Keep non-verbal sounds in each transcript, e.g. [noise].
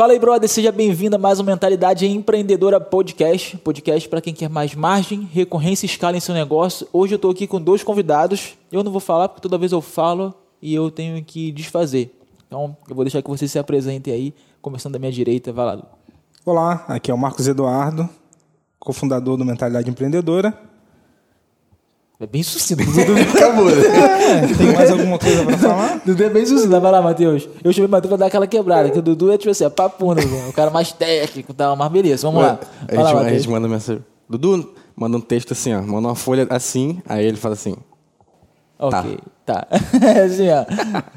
Fala aí, brother, seja bem-vindo a mais um Mentalidade Empreendedora Podcast. Podcast para quem quer mais margem, recorrência e escala em seu negócio. Hoje eu estou aqui com dois convidados. Eu não vou falar porque toda vez eu falo e eu tenho que desfazer. Então, eu vou deixar que vocês se apresentem aí, começando da minha direita. Vai lá. Olá, aqui é o Marcos Eduardo, cofundador do Mentalidade Empreendedora. É bem sucinto. Acabou. [laughs] É, tem mais alguma coisa pra falar? Dudu é bem sucinto. Vai lá, Matheus. Eu chamei o Matheus pra dar aquela quebrada, que o Dudu é tipo assim, é papuna, o cara mais técnico e tal, mas beleza, vamos lá. A gente, lá, a gente manda mensagem. Dudu, manda um texto assim, ó. Manda uma folha assim, aí ele fala assim. Ok, tá. tá. [laughs] assim, ó.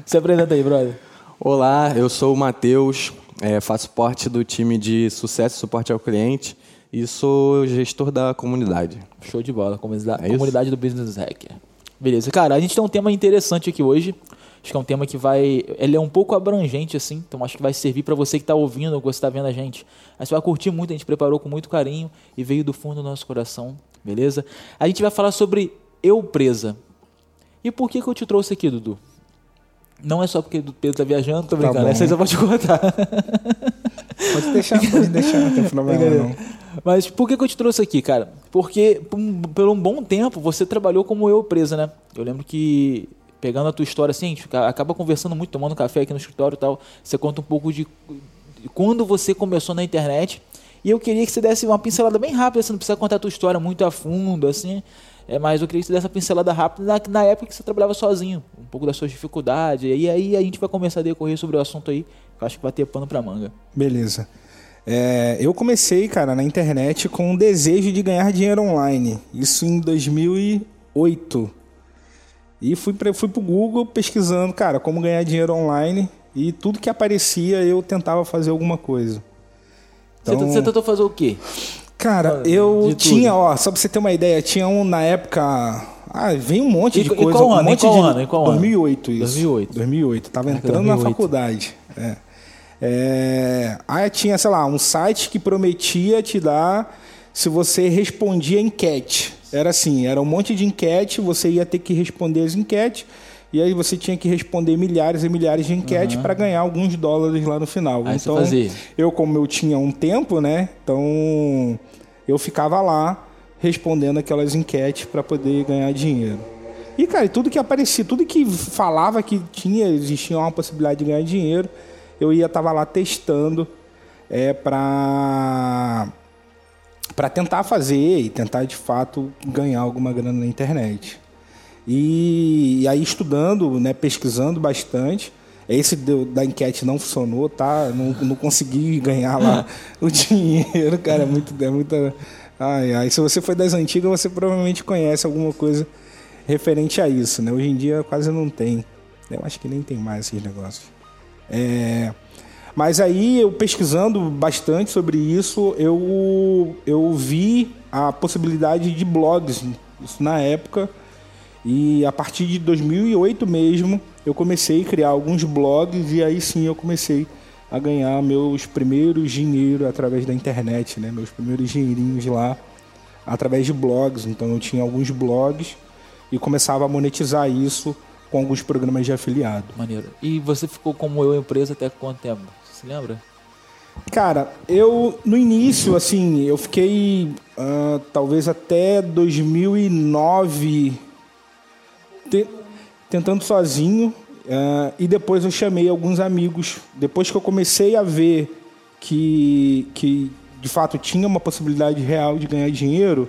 Se apresenta aí, brother. Olá, eu sou o Matheus, é, faço parte do time de sucesso e suporte ao cliente e sou gestor da comunidade. Show de bola, comunidade, é comunidade do Business Hacker. Beleza, cara, a gente tem um tema interessante aqui hoje. Acho que é um tema que vai. Ele é um pouco abrangente, assim, então acho que vai servir para você que está ouvindo ou que você está vendo a gente. Aí você vai curtir muito, a gente preparou com muito carinho e veio do fundo do nosso coração, beleza? A gente vai falar sobre eu presa. E por que, que eu te trouxe aqui, Dudu? Não é só porque o Pedro tá viajando, tô tá brincando, tá essa eu vou te contar. Pode deixar, pode deixar, não tem problema não. Mas por que, que eu te trouxe aqui, cara? Porque por um bom tempo você trabalhou como eu presa, né? Eu lembro que, pegando a tua história assim, a gente acaba conversando muito, tomando café aqui no escritório e tal. Você conta um pouco de quando você começou na internet. E eu queria que você desse uma pincelada bem rápida, você não precisa contar a tua história muito a fundo, assim. É, mas eu queria que você desse uma pincelada rápida na, na época que você trabalhava sozinho, um pouco das suas dificuldades. E aí a gente vai começar a decorrer sobre o assunto aí, que eu acho que vai ter pano pra manga. Beleza. É, eu comecei, cara, na internet com um desejo de ganhar dinheiro online. Isso em 2008. E fui, pra, fui pro Google pesquisando, cara, como ganhar dinheiro online. E tudo que aparecia eu tentava fazer alguma coisa. Então, você, você tentou fazer o quê? Cara, eu tinha, ó, só pra você ter uma ideia, tinha um na época. Ah, vem um monte de coisa. Em qual um ano? Monte em qual de, ano? Em qual 2008 isso. 2008. 2008. Tava entrando 2008. na faculdade. É. É, aí tinha, sei lá, um site que prometia te dar se você respondia enquete. Era assim, era um monte de enquete, você ia ter que responder as enquetes, e aí você tinha que responder milhares e milhares de enquetes uhum. para ganhar alguns dólares lá no final. Aí então, eu como eu tinha um tempo, né? Então eu ficava lá respondendo aquelas enquetes para poder ganhar dinheiro. E cara, tudo que aparecia, tudo que falava que tinha, existia uma possibilidade de ganhar dinheiro, eu ia tava lá testando é, para para tentar fazer e tentar de fato ganhar alguma grana na internet. E, e aí estudando, né, pesquisando bastante. Esse do, da enquete não funcionou, tá? Não, não consegui ganhar lá o [laughs] dinheiro, cara. É muito, é muita. Ai, ai. Se você foi das antigas, você provavelmente conhece alguma coisa referente a isso, né? Hoje em dia quase não tem. Eu acho que nem tem mais esses negócios. É, mas aí eu pesquisando bastante sobre isso, eu, eu vi a possibilidade de blogs, isso na época, e a partir de 2008 mesmo, eu comecei a criar alguns blogs e aí sim eu comecei a ganhar meus primeiros dinheiro através da internet, né? Meus primeiros dinheirinhos lá através de blogs. Então eu tinha alguns blogs e começava a monetizar isso com alguns programas de afiliado. Maneiro. E você ficou como eu empresa até quanto tempo? Você se lembra? Cara, eu no início, assim, eu fiquei uh, talvez até 2009 te, tentando sozinho uh, e depois eu chamei alguns amigos. Depois que eu comecei a ver que, que de fato tinha uma possibilidade real de ganhar dinheiro,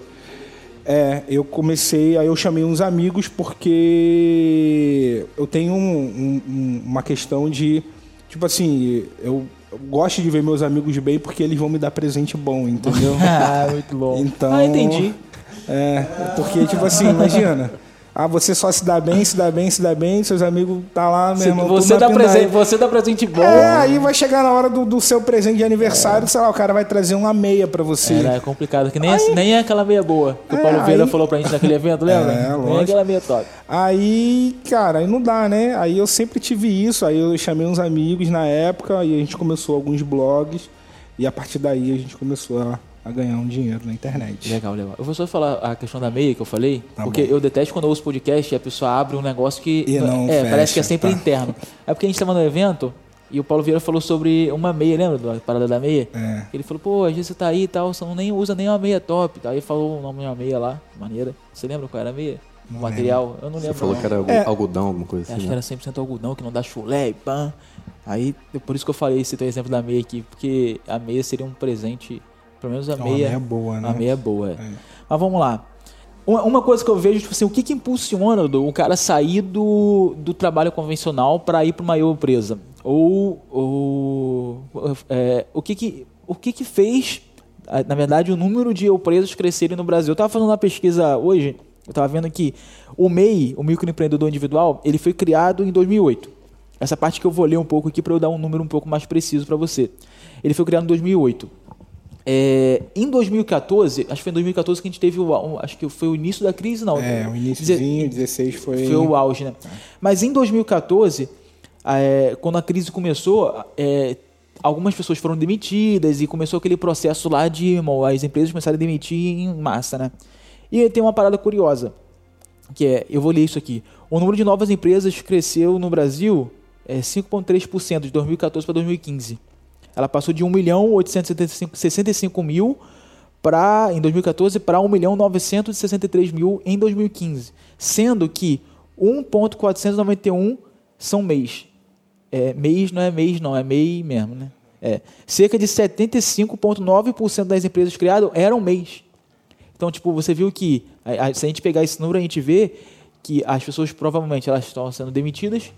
é, eu comecei, aí eu chamei uns amigos porque eu tenho um, um, uma questão de, tipo assim, eu, eu gosto de ver meus amigos bem porque eles vão me dar presente bom, entendeu? [laughs] ah, muito bom. Então, ah, entendi. É, porque, tipo assim, imagina. Ah, você só se dá bem, se dá bem, se dá bem, seus amigos tá lá, meu irmão. Você dá, presente, você dá presente bom. É, aí vai chegar na hora do, do seu presente de aniversário, é. sei lá, o cara vai trazer uma meia pra você. É, é complicado, que nem, aí, nem é aquela meia boa. Que é, o Paulo Vieira aí, falou pra gente naquele evento, [laughs] lembra? É, lógico. Nem é aquela meia top. Aí, cara, aí não dá, né? Aí eu sempre tive isso, aí eu chamei uns amigos na época e a gente começou alguns blogs e a partir daí a gente começou a a ganhar um dinheiro na internet. Legal, legal. Eu vou só falar a questão da meia que eu falei, tá porque bom. eu detesto quando eu ouço podcast e a pessoa abre um negócio que e não é, fecha, parece que é sempre tá. interno. [laughs] É porque a gente estava no evento E o Paulo Vieira falou sobre uma meia, lembra da parada da meia? É. Ele falou, pô, às vezes você tá aí e tal, você não nem usa nem uma meia top. Aí falou o nome de uma meia lá, maneira. Você lembra qual era a meia? O material? Eu não Você lembro. falou não. que era É. algodão, alguma coisa Acho assim. que né? era 100% algodão, que não dá chulé e pã. Aí, é por isso que eu falei esse teu exemplo da meia aqui, porque a meia seria um presente, pelo menos a Uma meia, meia boa, né? a meia é boa. é. É. Mas vamos lá. Uma, coisa que eu vejo, tipo assim, o que que impulsiona o cara sair do, do trabalho convencional para ir para uma empresa? Ou, ou é, o que que o que que fez, na verdade, o número de empresas crescerem no Brasil? Eu tava fazendo uma pesquisa hoje, eu tava vendo que o MEI, o microempreendedor individual, ele foi criado em 2008. Essa parte que eu vou ler um pouco aqui para eu dar um número um pouco mais preciso para você. Ele foi criado em 2008. É, em 2014, acho que foi em 2014 que a gente teve o, au- acho que foi o início da crise, não. É, o iníciozinho, 16 foi... Foi o auge, né? Mas em 2014, é, quando a crise começou, é, algumas pessoas foram demitidas e começou aquele processo lá de irmão, as empresas começaram a demitir em massa, né? E tem uma parada curiosa, que é, eu vou ler isso aqui. O número de novas empresas cresceu no Brasil é 5,3% de 2014 para 2015. Ela passou de 1 milhão 865 mil pra, em 2014 para 1 milhão 963 mil em 2015. Sendo que 1,491 são mês. É, mês não é mês, não, é MEI mesmo, né? É. Cerca de 75,9% das empresas criadas eram mês. Então, tipo, você viu que, a- a- se a gente pegar esse número, a gente vê que as pessoas provavelmente elas estão sendo demitidas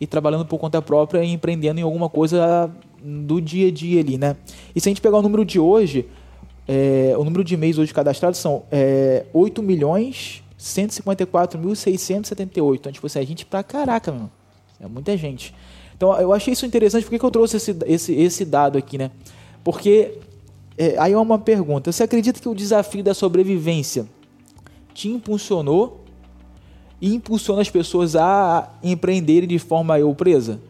e trabalhando por conta própria e empreendendo em alguma coisa do dia a dia ali, né? E se a gente pegar o número de hoje, é, o número de mês hoje cadastrados são é, 8 milhões 154.678. Então, tipo assim, é gente pra caraca, meu. É muita gente. Então, eu achei isso interessante. Por que, que eu trouxe esse, esse, esse dado aqui, né? Porque é, aí é uma pergunta. Você acredita que o desafio da sobrevivência te impulsionou e impulsiona as pessoas a empreenderem de forma eu presa?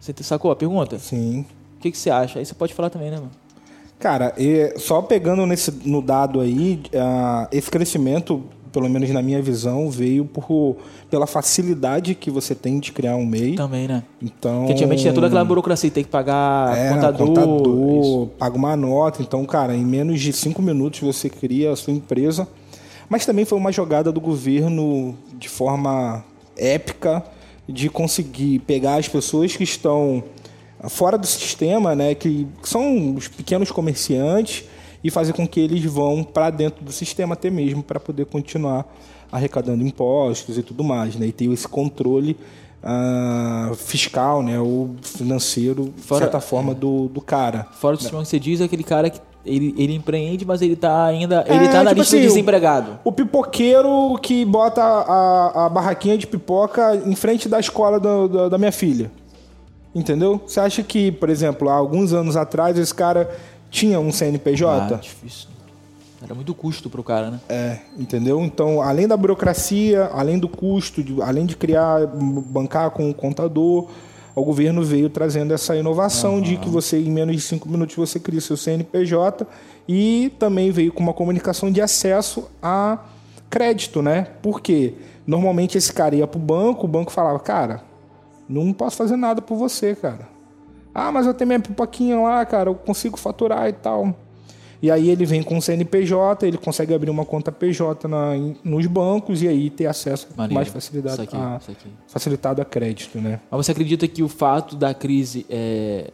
Você sacou a pergunta? Sim. O que, que você acha? Aí você pode falar também, né, mano? Cara, e só pegando nesse, no dado aí, ah, esse crescimento, pelo menos na minha visão, veio por, pela facilidade que você tem de criar um MEI. Também, né? Então, Porque antigamente tinha toda aquela burocracia, tem que pagar é, contador. contador, paga uma nota. Então, cara, em menos de cinco minutos você cria a sua empresa. Mas também foi uma jogada do governo de forma épica de conseguir pegar as pessoas que estão fora do sistema, né, que são os pequenos comerciantes e fazer com que eles vão para dentro do sistema até mesmo para poder continuar arrecadando impostos e tudo mais, né, e ter esse controle ah, fiscal, né, ou financeiro, de Fora- certa forma, do, do cara. Fora do sistema que você diz, é aquele cara que ele, ele empreende, mas ele tá ainda. Ele É, tá na tipo lista assim, do desempregado. O pipoqueiro que bota a, a barraquinha de pipoca em frente da escola do- do- da minha filha. Entendeu? Você acha que, por exemplo, há alguns anos atrás esse cara tinha um CNPJ? Ah, difícil. Era muito custo pro cara, né? É, entendeu? Então, além da burocracia, além do custo, de- além de criar, bancar com o contador, o governo veio trazendo essa inovação de que você, em menos de cinco minutos, você cria seu CNPJ e também veio com uma comunicação de acesso a crédito, né? Porque normalmente esse cara ia pro banco, o banco falava, cara, não posso fazer nada por você, cara. Ah, mas eu tenho minha pipoquinha lá, cara, eu consigo faturar e tal. E aí ele vem com o CNPJ, ele consegue abrir uma conta PJ na- nos bancos e aí ter acesso com Maneiro. mais facilidade aqui, a, facilitado a crédito, né? Mas você acredita que o fato da crise é,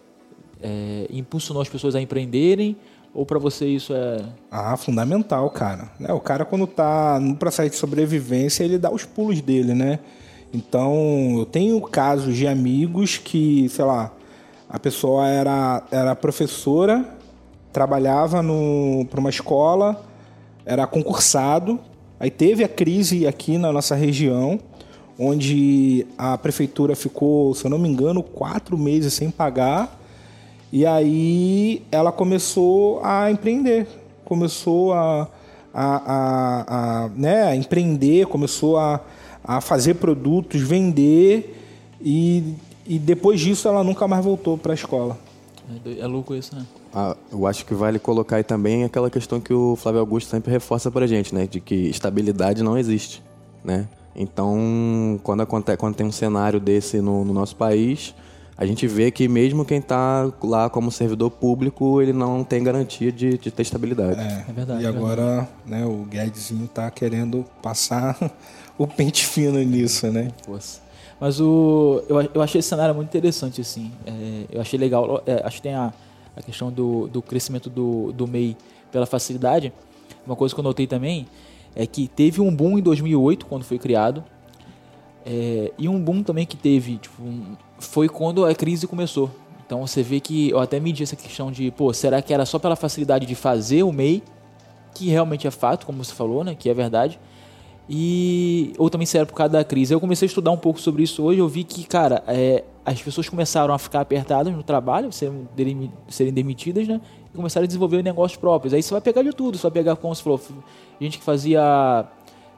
é, impulsionou as pessoas a empreenderem? Ou pra você isso é. Ah, fundamental, cara. Né, O cara quando tá no processo de sobrevivência, ele dá os pulos dele, né? Então, eu tenho casos de amigos que, sei lá, a pessoa era, era professora, trabalhava para uma escola, era concursado, aí teve a crise aqui na nossa região, onde a prefeitura ficou, se eu não me engano, quatro meses sem pagar, e aí ela começou a empreender, começou a, a, a, a, né, a empreender, começou a, a fazer produtos, vender, e, e depois disso ela nunca mais voltou para a escola. É, é louco isso, né? Ah, eu acho que vale colocar aí também aquela questão que o Flávio Augusto sempre reforça pra gente, né? De que estabilidade não existe, né? Então, quando, acontece, quando tem um cenário desse no, no nosso país, a gente vê que mesmo quem está lá como servidor público, ele não tem garantia de, de ter estabilidade. É, É verdade, E é agora, né, o Guedesinho tá querendo passar [laughs] o pente fino nisso, né? Força. Mas o, eu, eu achei esse cenário muito interessante, assim. É, eu achei legal. é, acho que tem a, a questão do, do crescimento do, do MEI pela facilidade. Uma coisa que eu notei também é que teve um boom em 2008, quando foi criado. É, e um boom também que teve tipo, foi quando a crise começou. Então você vê que eu até medi essa questão de, pô, será que era só pela facilidade de fazer o MEI, que realmente é fato, como você falou, né, que é verdade, e ou também se era por causa da crise. Eu comecei a estudar um pouco sobre isso hoje, eu vi que, cara, é, as pessoas começaram a ficar apertadas no trabalho, serem, serem demitidas, né, e começaram a desenvolver negócios próprios. Aí você vai pegar de tudo, você vai pegar, como você falou, gente que fazia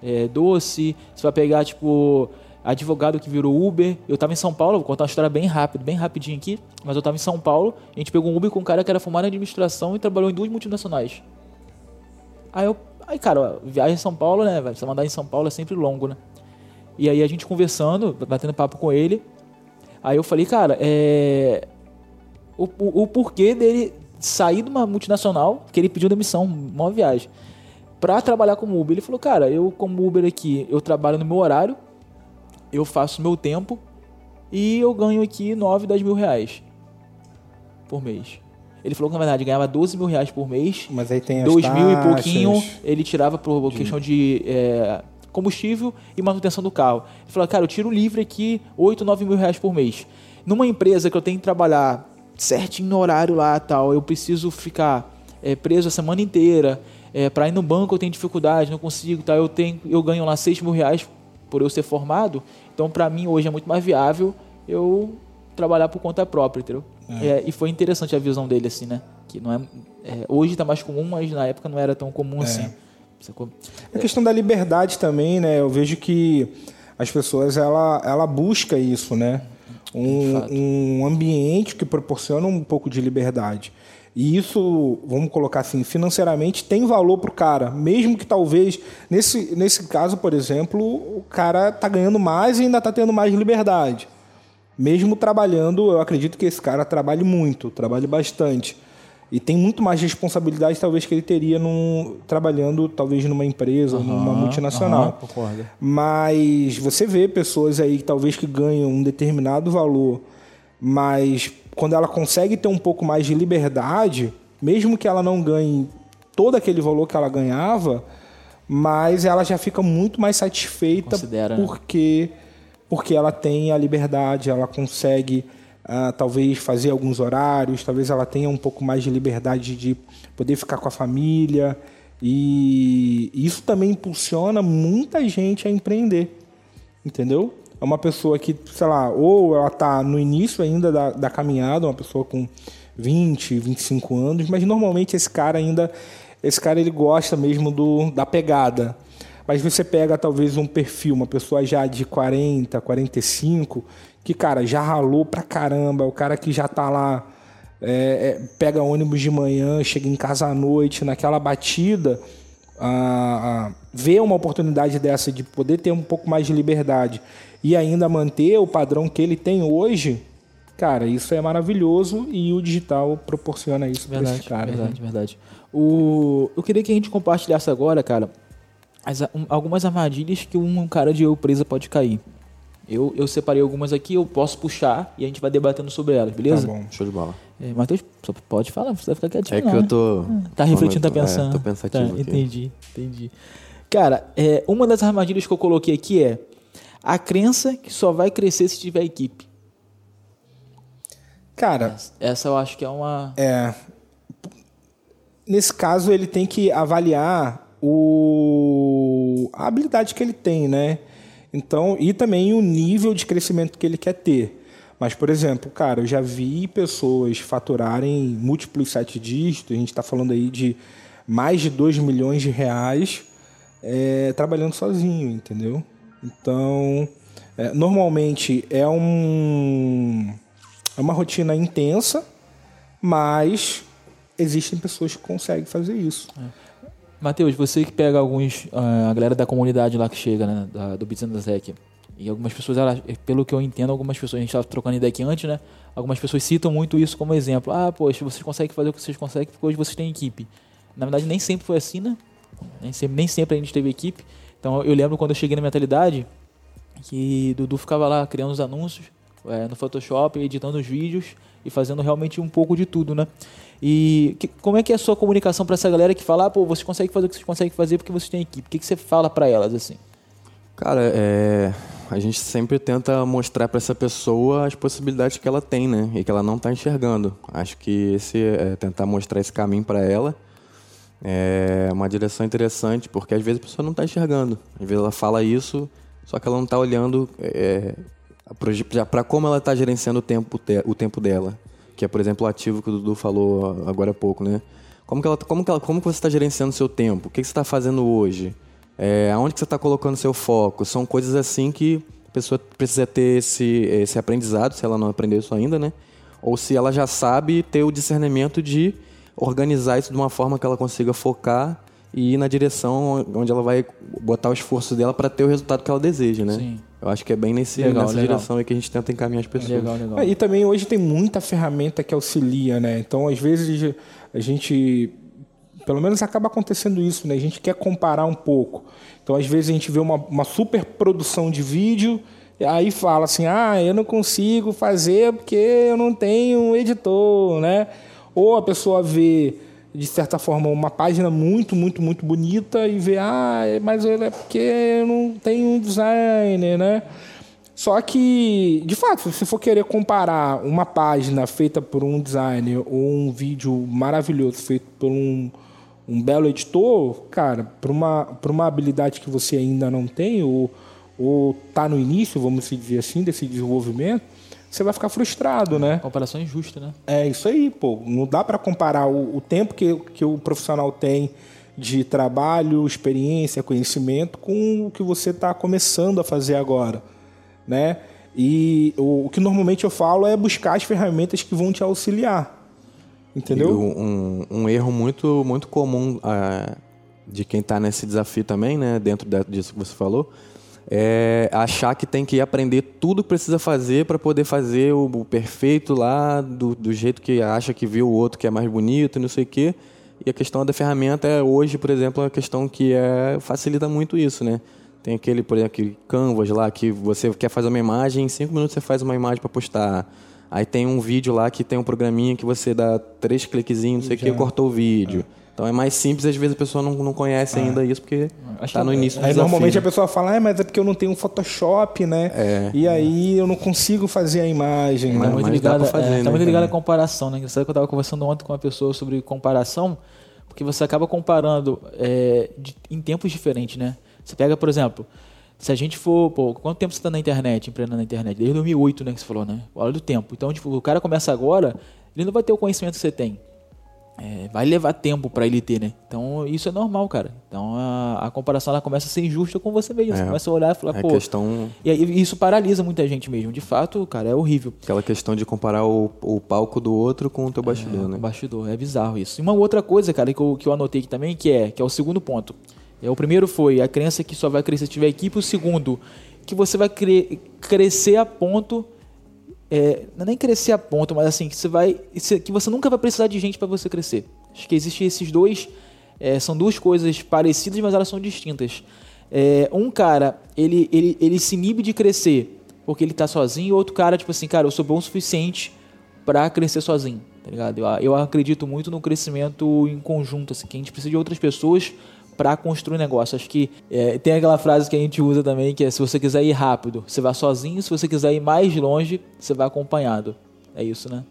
é, doce, você vai pegar, tipo, advogado que virou Uber. Eu tava em São Paulo, vou contar uma história bem rápido, bem rapidinho aqui, mas eu tava em São Paulo, a gente pegou um Uber com um cara que era formado em administração e trabalhou em duas multinacionais. Aí eu, aí cara, viagem em São Paulo, né, velho? Você mandar em São Paulo é sempre longo, né? E aí a gente conversando, batendo papo com ele. Aí eu falei, cara, é. O, o, o porquê dele sair de uma multinacional, que ele pediu demissão, uma viagem, pra trabalhar como Uber. Ele falou, cara, eu como Uber aqui, eu trabalho no meu horário, eu faço meu tempo e eu ganho aqui 9, 10 mil reais por mês. Ele falou que na verdade ganhava 12 mil reais por mês Mas aí tem as dois mil e pouquinho ele tirava por questão de é, combustível e manutenção do carro. Ele falou, cara, eu tiro livre aqui 8, 9 mil reais por mês. Numa empresa que eu tenho que trabalhar certinho no horário lá tal, eu preciso ficar é, preso a semana inteira. É, para ir no banco eu tenho dificuldade, não consigo, tal, eu, tenho, eu ganho lá 6 mil reais por eu ser formado. Então, para mim, hoje é muito mais viável eu trabalhar por conta própria, entendeu? É, e foi interessante a visão dele, assim, né? Que não é, é, hoje tá mais comum, mas na época não era tão comum assim. Sacou? A questão da liberdade também, né? Eu vejo que as pessoas ela, ela busca isso, né? Um, um ambiente que proporciona um pouco de liberdade. E isso, vamos colocar assim, financeiramente tem valor pro cara, mesmo que talvez nesse, nesse caso, por exemplo, o cara tá ganhando mais e ainda tá tendo mais liberdade. Mesmo trabalhando, eu acredito que esse cara trabalhe muito, trabalhe bastante. E tem muito mais responsabilidade, talvez, que ele teria num, trabalhando, talvez, numa empresa, ou numa multinacional. aham, concordo. Mas você vê pessoas aí, talvez, que ganham um determinado valor, mas quando ela consegue ter um pouco mais de liberdade, mesmo que ela não ganhe todo aquele valor que ela ganhava, mas ela já fica muito mais satisfeita Considera, né? Porque ela tem a liberdade, ela consegue ah, talvez fazer alguns horários, talvez ela tenha um pouco mais de liberdade de poder ficar com a família e isso também impulsiona muita gente a empreender, entendeu? É uma pessoa que, sei lá, ou ela está no início ainda da, da caminhada, uma pessoa com 20, 25 anos, mas normalmente esse cara ainda, esse cara ele gosta mesmo do, da pegada. Mas você pega talvez um perfil, uma pessoa já de 40, 45, que, cara, já ralou pra caramba, o cara que já tá lá, é, é, pega ônibus de manhã, chega em casa à noite, naquela batida, ah, ah, vê uma oportunidade dessa de poder ter um pouco mais de liberdade e ainda manter o padrão que ele tem hoje, cara, isso é maravilhoso e o digital proporciona isso para Verdade, esse cara. verdade, verdade. O, eu queria que a gente compartilhasse agora, cara, as- um- algumas armadilhas que um cara de eu presa pode cair. Eu, eu separei algumas aqui, eu posso puxar e a gente vai debatendo sobre elas, beleza? Tá bom. Show de bola. É, Matheus, só pode falar, não precisa ficar quietinho. É que não, eu né? tô. Tá refletindo, tá tô- é, pensando. tô pensativo Tá, aqui. entendi, entendi. Cara, é, uma das armadilhas que eu coloquei aqui é a crença que só vai crescer se tiver equipe. Cara, Essa eu acho que é uma. É. Nesse caso, ele tem que avaliar o... a habilidade que ele tem, né? Então, e também o nível de crescimento que ele quer ter. Mas, por exemplo, cara, eu já vi pessoas faturarem múltiplos sete dígitos, a gente está falando aí de mais de 2 milhões de reais é, trabalhando sozinho, entendeu? Então, é, normalmente é um é uma rotina intensa, mas existem pessoas que conseguem fazer isso. Matheus, você que pega alguns. ah, a galera da comunidade lá que chega, né? da- do Business Tech. E algumas pessoas, elas, pelo que eu entendo, algumas pessoas, a gente estava trocando ideia aqui antes, né? Algumas pessoas citam muito isso como exemplo. Ah, poxa, vocês conseguem fazer o que vocês conseguem porque hoje vocês têm equipe. Na verdade, nem sempre foi assim, né? Nem sempre, nem sempre a gente teve equipe. Então, eu lembro quando eu cheguei na mentalidade que Dudu ficava lá criando os anúncios é, no Photoshop, editando os vídeos e fazendo realmente um pouco de tudo, né? E que, como é que é a sua comunicação para essa galera que fala, ah, pô, vocês conseguem fazer o que vocês conseguem fazer porque vocês têm equipe? O que, que você fala para elas assim? Cara, é, a gente sempre tenta mostrar para essa pessoa as possibilidades que ela tem, né? E que ela não está enxergando. Acho que esse é tentar mostrar esse caminho para ela é uma direção interessante, porque às vezes a pessoa não está enxergando. Às vezes ela fala isso, só que ela não está olhando é, para como ela está gerenciando o tempo, o tempo dela que é, por exemplo, o ativo que o Dudu falou agora há pouco, né? Como que, ela, como que, ela, como que você está gerenciando seu tempo? O que, que você está fazendo hoje? É, aonde que você está colocando seu foco? São coisas assim que a pessoa precisa ter esse, esse aprendizado, se ela não aprendeu isso ainda, né? Ou se ela já sabe ter o discernimento de organizar isso de uma forma que ela consiga focar e ir na direção onde ela vai botar o esforço dela para ter o resultado que ela deseja, né? Sim. Eu acho que é bem nesse, legal, nessa legal. direção aí que a gente tenta encaminhar as pessoas. Legal, legal. É, e também hoje tem muita ferramenta que auxilia, né? Então, às vezes, a gente. Pelo menos acaba acontecendo isso, né? A gente quer comparar um pouco. Então, às vezes, a gente vê uma, uma super produção de vídeo, e aí fala assim: ah, eu não consigo fazer porque eu não tenho um editor, né? Ou a pessoa vê de certa forma, uma página muito, muito, muito bonita e ver, ah, mas é porque eu não tenho um designer, né? Só que, de fato, se for querer comparar uma página feita por um designer ou um vídeo maravilhoso feito por um, um belo editor, cara, para uma, uma habilidade que você ainda não tem ou está no início, vamos dizer assim, desse desenvolvimento, você vai ficar frustrado, né? Comparação injusta, né? É isso aí, pô. Não dá para comparar o, o, tempo que, que o profissional tem de trabalho, experiência, conhecimento com o que você está começando a fazer agora, né? E o, o, que normalmente eu falo é buscar as ferramentas que vão te auxiliar, entendeu? Um, um, erro muito muito comum uh, de quem está nesse desafio também, né? Dentro disso que você falou, é achar que tem que aprender tudo que precisa fazer para poder fazer o, o perfeito lá do, do, jeito que acha que viu o outro que é mais bonito, não sei o quê. E a questão da ferramenta é hoje, por exemplo, uma questão que é, facilita muito isso, né? Tem aquele, por exemplo, aquele Canvas lá que você quer fazer uma imagem, em cinco minutos você faz uma imagem para postar. Aí tem um vídeo lá que tem um programinha que você dá três cliquezinhos, não sei o que, cortou o vídeo. É. Então é mais simples, às vezes a pessoa não, não conhece ah. ainda isso, porque está no início do Aí normalmente a pessoa fala, ah, mas é porque eu não tenho um Photoshop, né? É. E aí eu não consigo fazer a imagem. Está né? muito ligado, fazer, é, tá né? muito ligado à comparação, né? Sabe que eu estava conversando ontem com uma pessoa sobre comparação, porque você acaba comparando é, de, em tempos diferentes, né? Você pega, por exemplo, se a gente for, pô, quanto tempo você está na internet, empreendendo na internet? Desde 2008, né, que você falou, né? Olha do tempo. Então, tipo, o cara começa agora, ele não vai ter o conhecimento que você tem é, vai levar tempo para ele ter, né? Então isso é normal, cara. Então a, a comparação ela começa a ser injusta com você mesmo. É, você começa a olhar e falar, é pô. Questão... E aí, isso paralisa muita gente mesmo. De fato, cara, é horrível. Aquela questão de comparar o, o palco do outro com o teu bastidor, é, né? O bastidor, é bizarro isso. E uma outra coisa, cara, que eu, que eu anotei aqui também, que é, que é o segundo ponto. É, o primeiro foi a crença que só vai crescer se tiver equipe. O segundo, que você vai cre crescer a ponto é, não é nem crescer a ponto, mas assim, que você vai. que você nunca vai precisar de gente para você crescer. Acho que existem esses dois. É, são duas coisas parecidas, mas elas são distintas. É, um cara, ele, ele, ele se inibe de crescer porque ele tá sozinho, e outro cara, tipo assim, cara, eu sou bom o suficiente para crescer sozinho, tá ligado? Eu, eu acredito muito no crescimento em conjunto, assim, que a gente precisa de outras pessoas para construir negócio. Acho que é, tem aquela frase que a gente usa também, que é se você quiser ir rápido, você vai sozinho, se você quiser ir mais longe, você vai acompanhado. É isso, né?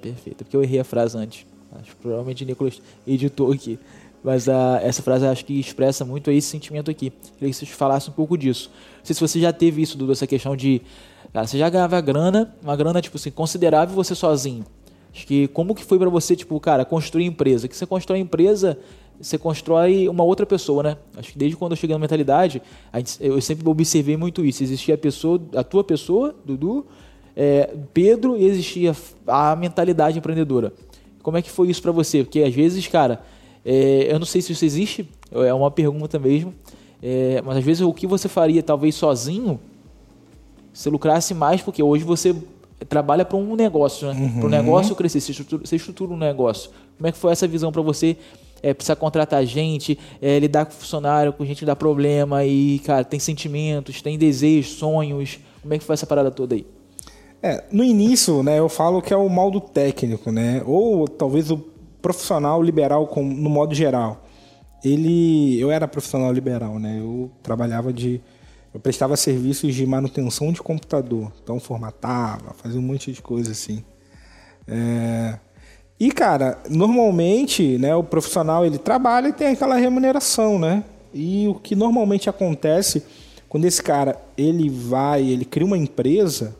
Perfeito. Porque eu errei a frase antes. Acho que provavelmente o Nicolas editou aqui. Mas uh, essa frase acho que expressa muito esse sentimento aqui. Queria que vocês falassem um pouco disso. Não sei se você já teve isso, Dudu, essa questão de. Cara, você já ganhava grana, uma grana, tipo assim, considerável você sozinho. Acho que como que foi para você, tipo, cara, construir empresa? Que você constrói empresa, você constrói uma outra pessoa, né? Acho que desde quando eu cheguei na mentalidade, gente, eu sempre observei muito isso. Existia a pessoa, a tua pessoa, Dudu, é, Pedro, e existia a mentalidade empreendedora. Como é que foi isso para você? Porque às vezes, cara, é, eu não sei se isso existe, é uma pergunta mesmo, é, mas às vezes o que você faria talvez sozinho, você lucrasse mais, porque hoje você trabalha para um negócio, né? Para o Uhum. negócio crescer, você estrutura, você estrutura um negócio. Como é que foi essa visão para você? É, precisar contratar gente, é, lidar com funcionário, com gente que dá problema e, cara, tem sentimentos, tem desejos, sonhos. Como é que foi essa parada toda aí? É, no início, né, eu falo que é o mal do técnico, né? Ou talvez o profissional liberal com- no modo geral. Ele, eu era profissional liberal, né? Eu trabalhava de, eu prestava serviços de manutenção de computador, então formatava, fazia um monte de coisa assim. É, E cara, normalmente, né, o profissional ele trabalha e tem aquela remuneração, né? E o que normalmente acontece quando esse cara ele vai, ele cria uma empresa,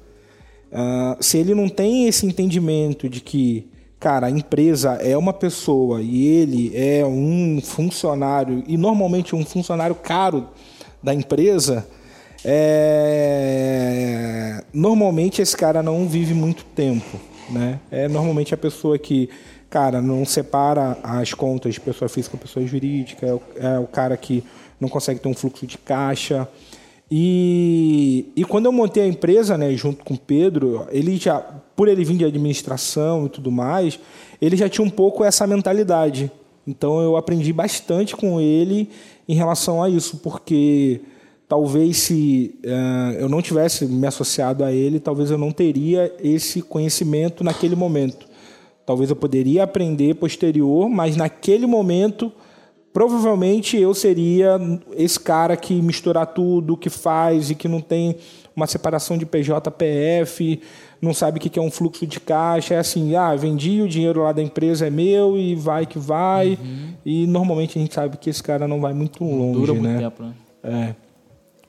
ah, se ele não tem esse entendimento de que, cara, a empresa é uma pessoa e ele é um funcionário, e normalmente um funcionário caro da empresa, é, normalmente esse cara não vive muito tempo. Né? É normalmente a pessoa que, cara, não separa as contas de pessoa física com pessoa jurídica, é o, é o cara que não consegue ter um fluxo de caixa. E, e quando eu montei a empresa, né, junto com o Pedro, ele já, por ele vir de administração e tudo mais, ele já tinha um pouco essa mentalidade. Então eu aprendi bastante com ele em relação a isso, porque talvez se eh, eu não tivesse me associado a ele, talvez eu não teria esse conhecimento naquele momento. Talvez eu poderia aprender posterior, mas naquele momento provavelmente eu seria esse cara que mistura tudo, que faz e que não tem uma separação de PJ, PF, não sabe o que é um fluxo de caixa, é assim, ah, vendi o dinheiro lá da empresa é meu e vai que vai. E normalmente a gente sabe que esse cara não vai muito longe, Dura muito né? tempo, né? É.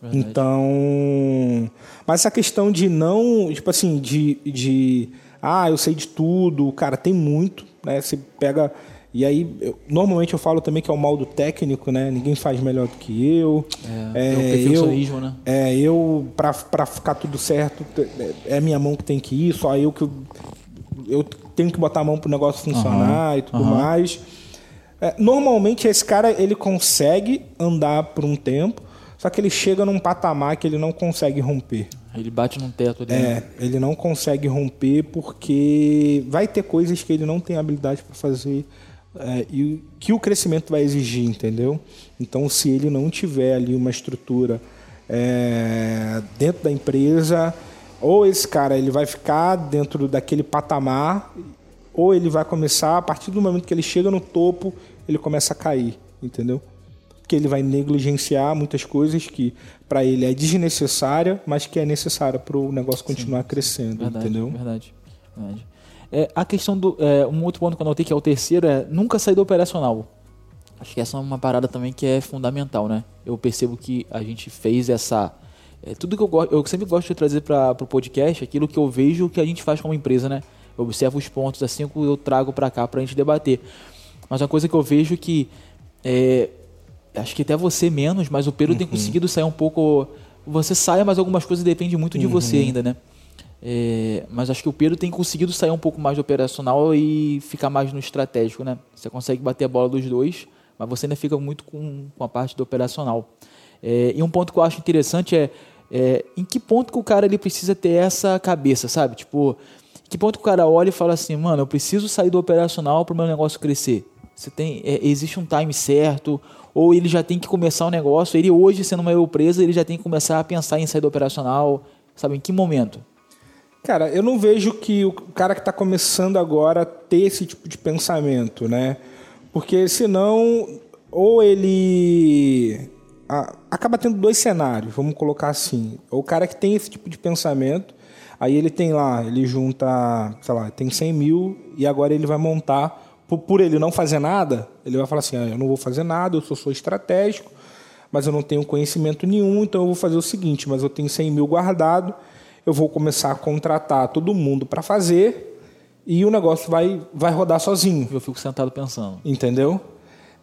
Verdade. Então, mas essa questão de não, tipo assim, de, de ah, eu sei de tudo, cara, tem muito, né? Você pega e aí, eu- normalmente eu falo também que é o mal do técnico, né? Ninguém faz melhor do que eu. É, é o perfeccionismo, né? É, eu, pra, pra ficar tudo certo, é- é minha mão que tem que ir, só eu que. Eu, eu tenho que botar a mão pro negócio funcionar e tudo mais. É, normalmente esse cara ele consegue andar por um tempo, só que ele chega num patamar que ele não consegue romper. Ele bate num teto ali. né? É, ele não consegue romper porque vai ter coisas que ele não tem habilidade para fazer é, e que o crescimento vai exigir, entendeu? Então, se ele não tiver ali uma estrutura é, dentro da empresa, ou esse cara ele vai ficar dentro daquele patamar, ou ele vai começar a partir do momento que ele chega no topo, ele começa a cair, entendeu? Porque ele vai negligenciar muitas coisas que para ele é desnecessária, mas que é necessária para o negócio continuar crescendo, Verdade, entendeu? verdade. verdade. É, a questão do. é, um outro ponto que eu notei que é o terceiro é nunca sair do operacional. Acho que essa é uma parada também que é fundamental, né? Eu percebo que a gente fez essa. é, tudo que eu gosto. Eu sempre gosto de trazer para o podcast aquilo que eu vejo que a gente faz como empresa, né? Eu observo os pontos assim que eu trago para cá para a gente debater. Mas uma coisa que eu vejo que. É, acho que até você menos, mas o Pedro tem conseguido sair um pouco. Você sai, mas algumas coisas dependem muito de você ainda, né? É, mas acho que o Pedro tem conseguido sair um pouco mais do operacional e ficar mais no estratégico, né? Você consegue bater a bola dos dois, mas você ainda fica muito com, com a parte do operacional. É, e um ponto que eu acho interessante é, é, em que ponto que o cara ele precisa ter essa cabeça, sabe? Tipo, em que ponto que o cara olha e fala assim, mano, eu preciso sair do operacional para o meu negócio crescer. Você tem, é, existe um time certo, ou ele já tem que começar o negócio, ele hoje sendo uma empresa, ele já tem que começar a pensar em sair do operacional, sabe? Em que momento? Cara, eu não vejo que o cara que está começando agora ter esse tipo de pensamento, né? Porque senão, ou ele acaba tendo dois cenários, vamos colocar assim. O cara que tem esse tipo de pensamento, aí ele tem lá, ele junta, sei lá, tem 100 mil e agora ele vai montar, por, por ele não fazer nada, ele vai falar assim, ah, eu não vou fazer nada, eu só sou estratégico, mas eu não tenho conhecimento nenhum, então eu vou fazer o seguinte, mas eu tenho 100 mil guardado, eu vou começar a contratar todo mundo para fazer e o negócio vai, vai rodar sozinho, Eu fico sentado pensando. entendeu?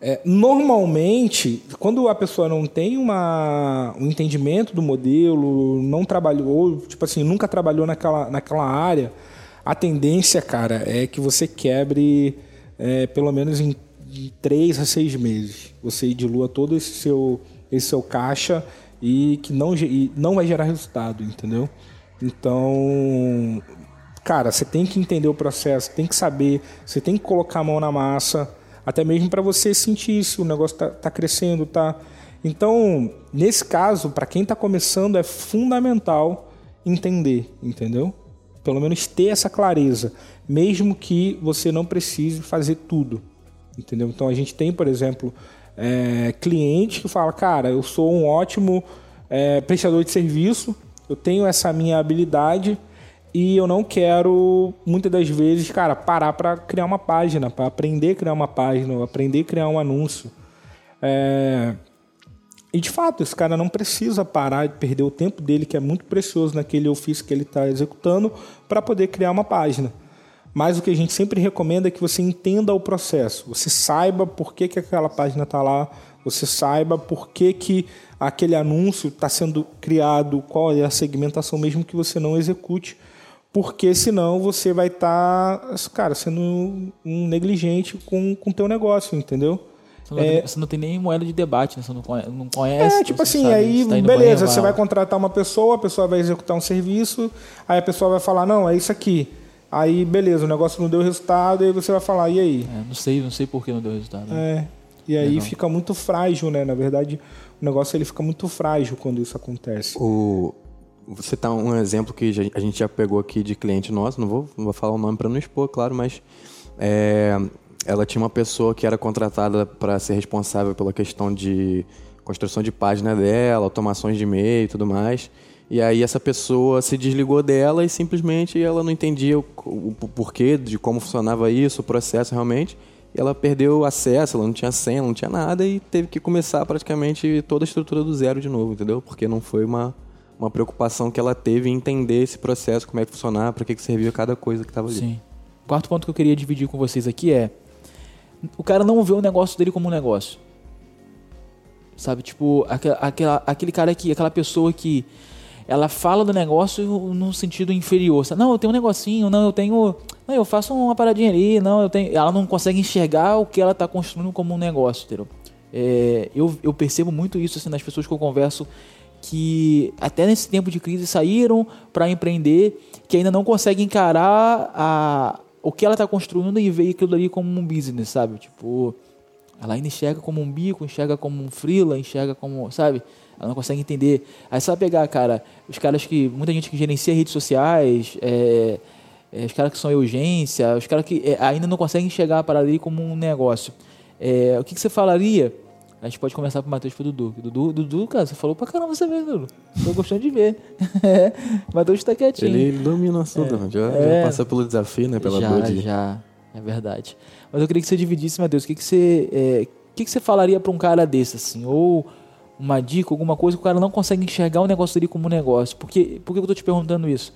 É, normalmente, quando a pessoa não tem uma, um entendimento do modelo, não trabalhou, tipo assim, nunca trabalhou naquela, naquela área, a tendência, cara, é que você quebre é, pelo menos em, três a seis meses. Você dilua todo esse seu, esse seu caixa e que não, e não vai gerar resultado, entendeu? Então, cara, você tem que entender o processo, tem que saber, você tem que colocar a mão na massa, até mesmo para você sentir se o negócio tá, tá crescendo, tá. Então, nesse caso, para quem está começando, é fundamental entender, entendeu? Pelo menos ter essa clareza, mesmo que você não precise fazer tudo, entendeu? Então, a gente tem, por exemplo, é, cliente que fala, cara, eu sou um ótimo é, prestador de serviço, eu tenho essa minha habilidade e eu não quero, muitas das vezes, cara, parar para criar uma página, para aprender a criar uma página, aprender a criar um anúncio. É... E de fato, esse cara não precisa parar de perder o tempo dele, que é muito precioso naquele ofício que ele está executando, para poder criar uma página. Mas o que a gente sempre recomenda é que você entenda o processo, você saiba por que, que aquela página está lá, você saiba por que, que aquele anúncio está sendo criado, qual é a segmentação, mesmo que você não execute, porque senão você vai estar, tá, cara, sendo um negligente com o teu negócio, entendeu? Você não, é, tem, você não, tem, nem moeda de debate, né? Você não conhece. Não conhece é, tipo assim, aí tá beleza, você vai contratar uma pessoa, a pessoa vai executar um serviço, aí a pessoa vai falar, não, é isso aqui. Aí, beleza, o negócio não deu resultado, aí você vai falar, e aí? É, não sei, não sei por que não deu resultado. Né? É. E aí Legal. fica muito frágil, né? Na verdade, o negócio ele fica muito frágil quando isso acontece. O... Você tá um exemplo que a gente já pegou aqui de cliente nosso, não vou, não vou falar o nome para não expor, claro, mas é, ela tinha uma pessoa que era contratada para ser responsável pela questão de construção de página dela, automações de e-mail e tudo mais. E aí essa pessoa se desligou dela e simplesmente ela não entendia o, o, o porquê de como funcionava isso, o processo realmente ela perdeu acesso, ela não tinha senha, não tinha nada e teve que começar praticamente toda a estrutura do zero de novo, entendeu? Porque não foi uma, uma preocupação que ela teve em entender esse processo, como é que funcionava, para que, que servia cada coisa que estava ali. Sim. O quarto ponto que eu queria dividir com vocês aqui é o cara não vê o negócio dele como um negócio. Sabe, tipo, aquela, aquele cara que, aquela pessoa que ela fala do negócio no sentido inferior. Não, eu tenho um negocinho, não, eu tenho. Não, eu faço uma paradinha ali, não, eu tenho. Ela não consegue enxergar o que ela está construindo como um negócio, entendeu? É, eu, eu percebo muito isso assim, nas pessoas que eu converso que até nesse tempo de crise saíram para empreender, que ainda não conseguem encarar a, o que ela está construindo e ver aquilo ali como um business, sabe? Tipo, ela ainda enxerga como um bico, enxerga como um freela, enxerga como, sabe? Ela não consegue entender. Aí vai pegar, cara, os caras que. Muita gente que gerencia redes sociais, é, é, os caras que são urgência, os caras que é, ainda não conseguem chegar para ali como um negócio. É, o que, que, você falaria? A gente pode começar com o Matheus e pro Dudu. Dudu, Dudu, cara, você falou pra caramba você mesmo, Dudu. Tô gostando de ver. [laughs] Matheus tá quietinho. Ele domina tudo, é, já, já é. passou pelo desafio, né? Pela já, já, é verdade. Mas eu queria que você dividisse, Matheus, o que, que você. É, o que, que você falaria para um cara desse, assim? Ou uma dica, alguma coisa que o cara não consegue enxergar o negócio dele como negócio. Por que, por que eu estou te perguntando isso?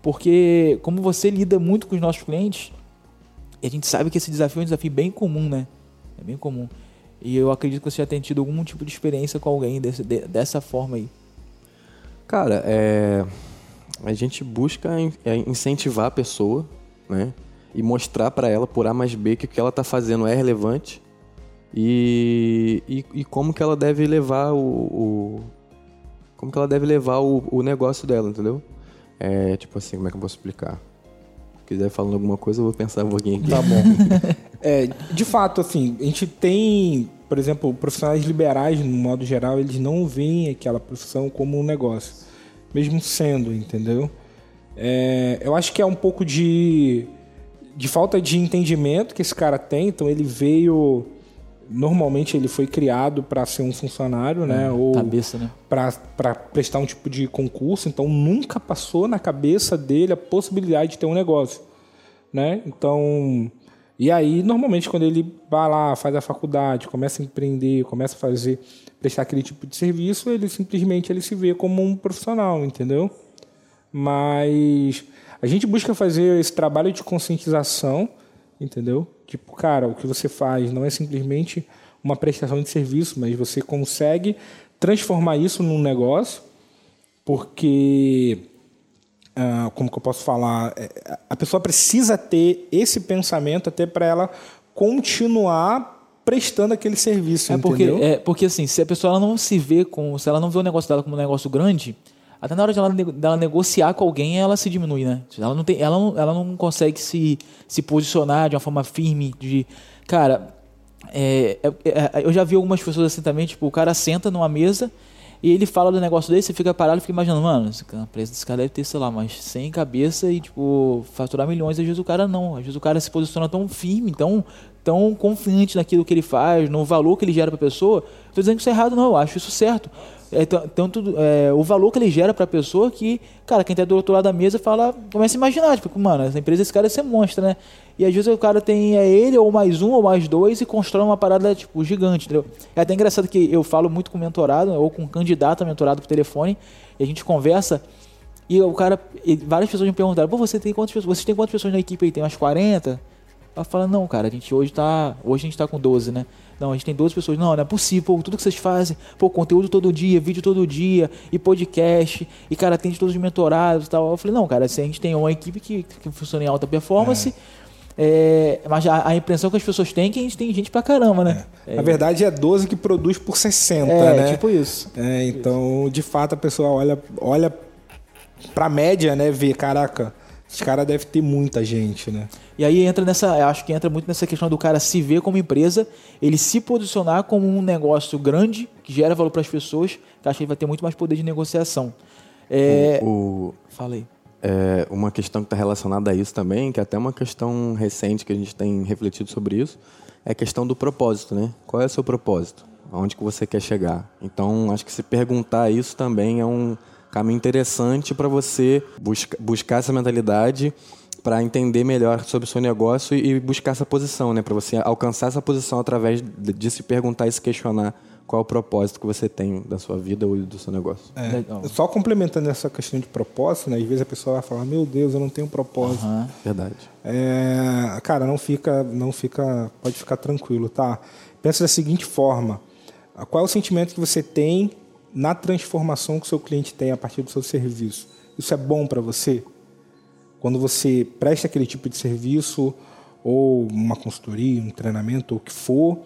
Porque como você lida muito com os nossos clientes, e a gente sabe que esse desafio é um desafio bem comum, né? É bem comum. E eu acredito que você já tenha tido algum tipo de experiência com alguém desse, de, dessa forma aí. Cara, é... a gente busca é, incentivar a pessoa, né? E mostrar para ela por A mais B que o que ela está fazendo é relevante e, e, e, como que ela deve levar o, o como que ela deve levar o, o, negócio dela, entendeu? É tipo assim, como é que eu posso explicar? Se quiser falando alguma coisa, eu vou pensar um pouquinho aqui. Tá bom. [laughs] é, de fato, assim, a gente tem, por exemplo, profissionais liberais, no modo geral, eles não veem aquela profissão como um negócio, mesmo sendo, entendeu? É, eu acho que é um pouco de, de falta de entendimento que esse cara tem, então ele veio normalmente ele foi criado para ser um funcionário, né? É, ou cabeça, né? Para prestar um tipo de concurso. Então nunca passou na cabeça dele a possibilidade de ter um negócio, né? Então e aí normalmente quando ele vai lá, faz a faculdade, começa a empreender, começa a fazer prestar aquele tipo de serviço, ele simplesmente ele se vê como um profissional, entendeu? Mas a gente busca fazer esse trabalho de conscientização, entendeu? Tipo, cara, o que você faz não é simplesmente uma prestação de serviço, mas você consegue transformar isso num negócio, porque, ah, como que eu posso falar, é, a pessoa precisa ter esse pensamento até para ela continuar prestando aquele serviço, É porque, entendeu? é porque assim, se a pessoa não se vê com. Se ela não vê o negócio dela como um negócio grande, até na hora de ela, dela negociar com alguém, ela se diminui, né? Ela não, tem, ela não, ela não consegue se, se posicionar de uma forma firme, de. Cara, é, é- é- eu já vi algumas pessoas assim também, tipo, o cara senta numa mesa e ele fala do negócio dele, você fica parado e fica imaginando, mano, a empresa desse cara deve ter, sei lá, mas 100 cabeça e, tipo, faturar milhões. Às vezes o cara não, às vezes o cara se posiciona tão firme, tão, tão confiante naquilo que ele faz, no valor que ele gera pra pessoa. Tô dizendo que isso é errado, não, eu acho isso certo. É, tanto é, o valor que ele gera pra pessoa que, cara, quem tá do outro lado da mesa fala, começa a imaginar, tipo, mano, essa empresa, esse cara deve ser monstro, né? E às vezes o cara tem é ele, ou mais um, ou mais dois, e constrói uma parada, tipo, gigante, entendeu? É até engraçado que eu falo muito com mentorado, ou com candidato a mentorado por telefone, e a gente conversa, e o cara, e várias pessoas me perguntaram, pô, você tem quantas pessoas? Têm quantas pessoas na equipe aí? Tem umas 40? Ela fala, não, cara, a gente hoje tá. Hoje a gente tá com 12, né? Não, a gente tem 12 pessoas. Não, não é possível, pô, tudo que vocês fazem, pô, conteúdo todo dia, vídeo todo dia, e podcast, e cara, atende todos os mentorados e tal. Eu falei, não, cara, assim, a gente tem uma equipe que, que funciona em alta performance. é, mas a, a impressão que as pessoas têm é que a gente tem gente pra caramba, né? Na verdade, é 12 que produz por 60, É, né? tipo isso. É, então, de fato, a pessoa olha, olha pra média, né? Vê, caraca, esse cara deve ter muita gente, né? E aí entra nessa, eu acho que entra muito nessa questão do cara se ver como empresa, ele se posicionar como um negócio grande que gera valor para as pessoas, que acho que ele vai ter muito mais poder de negociação. É, O, falei. é, uma questão que está relacionada a isso também, que é até uma questão recente que a gente tem refletido sobre isso, é a questão do propósito, né? Qual é o seu propósito? Aonde que você quer chegar? Então, acho que se perguntar isso também é um caminho interessante para você busca, buscar essa mentalidade para entender melhor sobre o seu negócio e e buscar essa posição, né? Para você alcançar essa posição através de, de se perguntar e se questionar qual é o propósito que você tem da sua vida ou do seu negócio. Legal. Só complementando essa questão de propósito, né? Às vezes a pessoa vai falar, meu Deus, eu não tenho propósito. Aham. Verdade. É, cara, não fica, não fica, pode ficar tranquilo, tá? Pensa da seguinte forma: qual é o sentimento que você tem na transformação que o seu cliente tem a partir do seu serviço? Isso é bom para você? Quando você presta aquele tipo de serviço ou uma consultoria, um treinamento, ou o que for,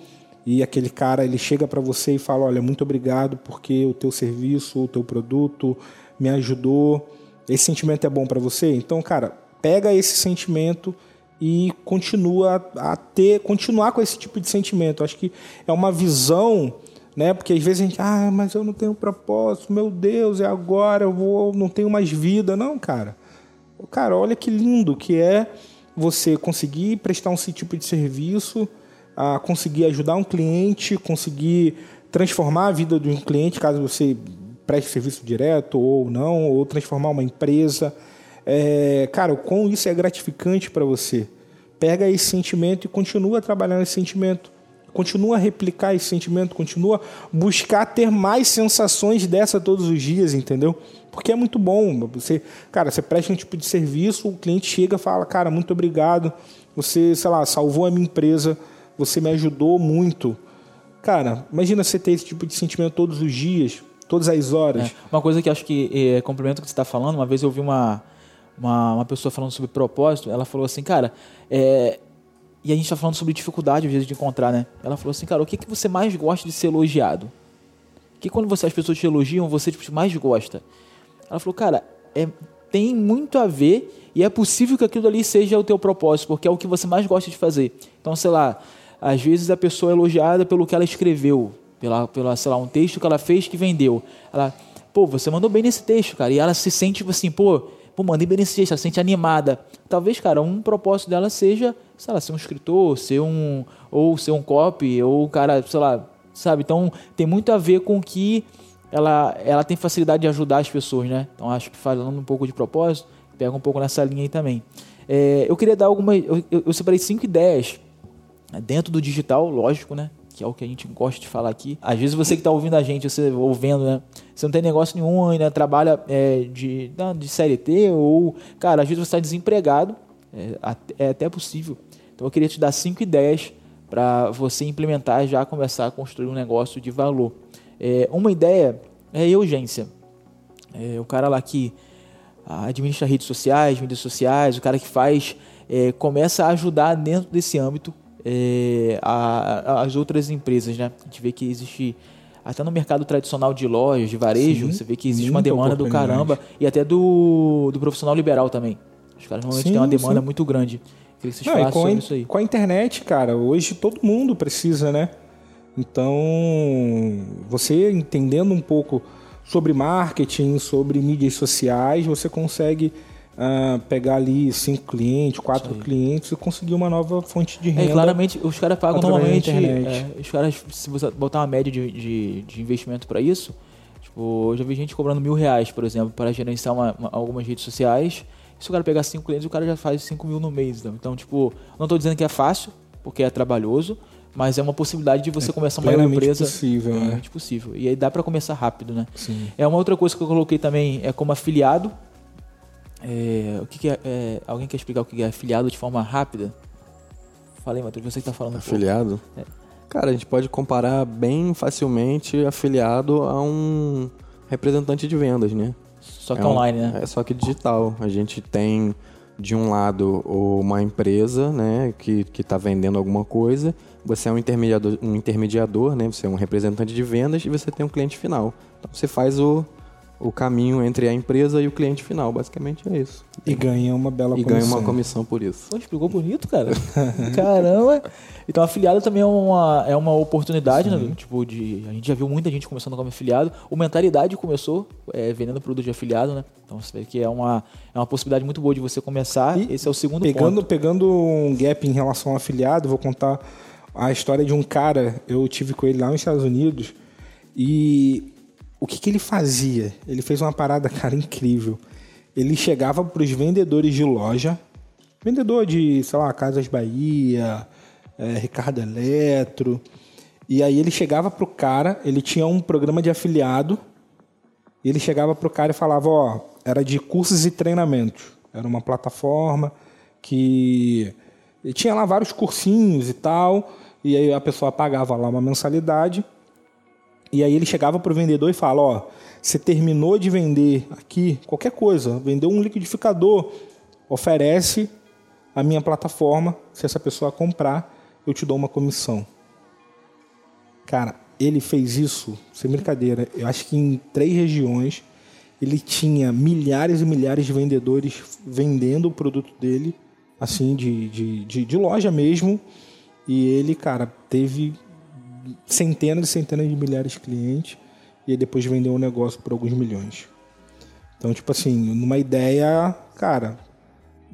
e aquele cara ele chega para você e fala, olha, muito obrigado porque o teu serviço, o teu produto me ajudou. Esse sentimento é bom para você? Então, cara, pega esse sentimento e continua a ter, continuar com esse tipo de sentimento. Acho que é uma visão, né? Porque às vezes a gente, ah, mas eu não tenho propósito, meu Deus, é agora, eu vou, não tenho mais vida. Não, cara. Cara, olha que lindo que é você conseguir prestar um tipo de serviço, a conseguir ajudar um cliente, conseguir transformar a vida de um cliente, caso você preste serviço direto ou não, ou transformar uma empresa. É, cara, o quão isso é gratificante para você. Pega esse sentimento e continua trabalhando esse sentimento. Continua a replicar esse sentimento, continua buscar ter mais sensações dessa todos os dias, entendeu? Porque é muito bom. Você, cara, você presta um tipo de serviço, o cliente chega e fala, cara, muito obrigado. Você, sei lá, salvou a minha empresa, você me ajudou muito. Cara, imagina você ter esse tipo de sentimento todos os dias, todas as horas. É, uma coisa que acho que é, complementa o que você está falando, uma vez eu vi uma, uma, uma pessoa falando sobre propósito, ela falou assim, cara, é, e a gente está falando sobre dificuldade às vezes de encontrar, né? Ela falou assim, cara, o que, que você mais gosta de ser elogiado? O que quando você, as pessoas te elogiam, você tipo, mais gosta? Ela falou, cara, é, tem muito a ver e é possível que aquilo ali seja o teu propósito, porque é o que você mais gosta de fazer. Então, sei lá, às vezes a pessoa é elogiada pelo que ela escreveu, pela, pela sei lá, um texto que ela fez que vendeu. Ela, pô, você mandou bem nesse texto, cara. E ela se sente tipo assim, pô, pô, mandei bem nesse se sente animada. Talvez, cara, um propósito dela seja, sei lá, ser um escritor, ser um, ou ser um copy, ou, cara, sei lá, sabe? Então, tem muito a ver com que ela, ela tem facilidade de ajudar as pessoas, né? Então, acho que falando um pouco de propósito, pega um pouco nessa linha aí também. É, eu queria dar alguma. Eu, eu, eu separei cinco ideias né, dentro do digital, lógico, né? Que é o que a gente gosta de falar aqui. Às vezes você que está ouvindo a gente, você ouvindo, né? Você não tem negócio nenhum ainda, trabalha é, de, de CLT ou, cara, às vezes você está desempregado. É, é até possível. Então eu queria te dar cinco ideias para você implementar já começar a construir um negócio de valor. É, uma ideia é a urgência. É, o cara lá que administra redes sociais, mídias sociais, o cara que faz, é, começa a ajudar dentro desse âmbito. É, a, a, as outras empresas, né? A gente vê que existe até no mercado tradicional de lojas, de varejo, Sim, você vê que existe uma demanda do caramba e até do, do profissional liberal também. Os caras normalmente sim, têm uma demanda sim. muito grande. Queria que vocês Não, com, a, isso aí. com a internet, cara, hoje todo mundo precisa, né? Então, você entendendo um pouco sobre marketing, sobre mídias sociais, você consegue uh, pegar ali cinco clientes, quatro clientes e conseguir uma nova fonte de é, renda. É, claramente, os caras pagam normalmente. É, os caras, se você botar uma média de, de, de investimento para isso, tipo, eu já vi gente cobrando mil reais, por exemplo, para gerenciar uma, uma, algumas redes sociais. Se o cara pegar cinco clientes, o cara já faz cinco mil no mês. Então, então tipo, não estou dizendo que é fácil, porque é trabalhoso, mas é uma possibilidade de você é começar uma empresa. possível, né? É possível. E aí dá para começar rápido, né? Sim. É uma outra coisa que eu coloquei também é como afiliado. É, o que, que é, é, Alguém quer explicar o que é afiliado de forma rápida? Falei, Matheus, você que está falando. Afiliado? Um é. Cara, a gente pode comparar bem facilmente afiliado a um representante de vendas, né? Só que é online, um, né? É só que digital. A gente tem de um lado uma empresa, né, que está vendendo alguma coisa, você é um intermediador, um intermediador, né, você é um representante de vendas e você tem um cliente final. Então você faz o o caminho entre a empresa e o cliente final. Basicamente é isso. E ganha uma bela e comissão. E ganha uma comissão por isso. Pô, explicou bonito, cara. [laughs] Caramba. Então, afiliado também é uma, é uma oportunidade, né? Tipo, de, a gente já viu muita gente começando como afiliado. O Mentalidade começou é, vendendo produto de afiliado, né? Então, você vê que é uma, é uma possibilidade muito boa de você começar. E Esse é o segundo pegando, ponto. Pegando um gap em relação ao afiliado, vou contar a história de um cara. Eu tive com ele lá nos Estados Unidos. E o que, que ele fazia? Ele fez uma parada, [laughs] cara, incrível. Ele chegava para os vendedores de loja, vendedor de, sei lá, Casas Bahia, é, Ricardo Eletro, e aí ele chegava pro cara, ele tinha um programa de afiliado, e ele chegava pro cara e falava, ó, era de cursos e treinamentos. Era uma plataforma que tinha lá vários cursinhos e tal, e aí a pessoa pagava lá uma mensalidade e aí ele chegava para o vendedor e fala: Ó, você terminou de vender aqui qualquer coisa, vendeu um liquidificador, oferece a minha plataforma. Se essa pessoa comprar, eu te dou uma comissão. Cara, ele fez isso, sem brincadeira. Eu acho que em três regiões ele tinha milhares e milhares de vendedores vendendo o produto dele, assim, de, de, de, de loja mesmo. E ele, cara, teve centenas e centenas de milhares de clientes e depois vendeu um negócio por alguns milhões. Então, tipo assim, numa ideia, cara,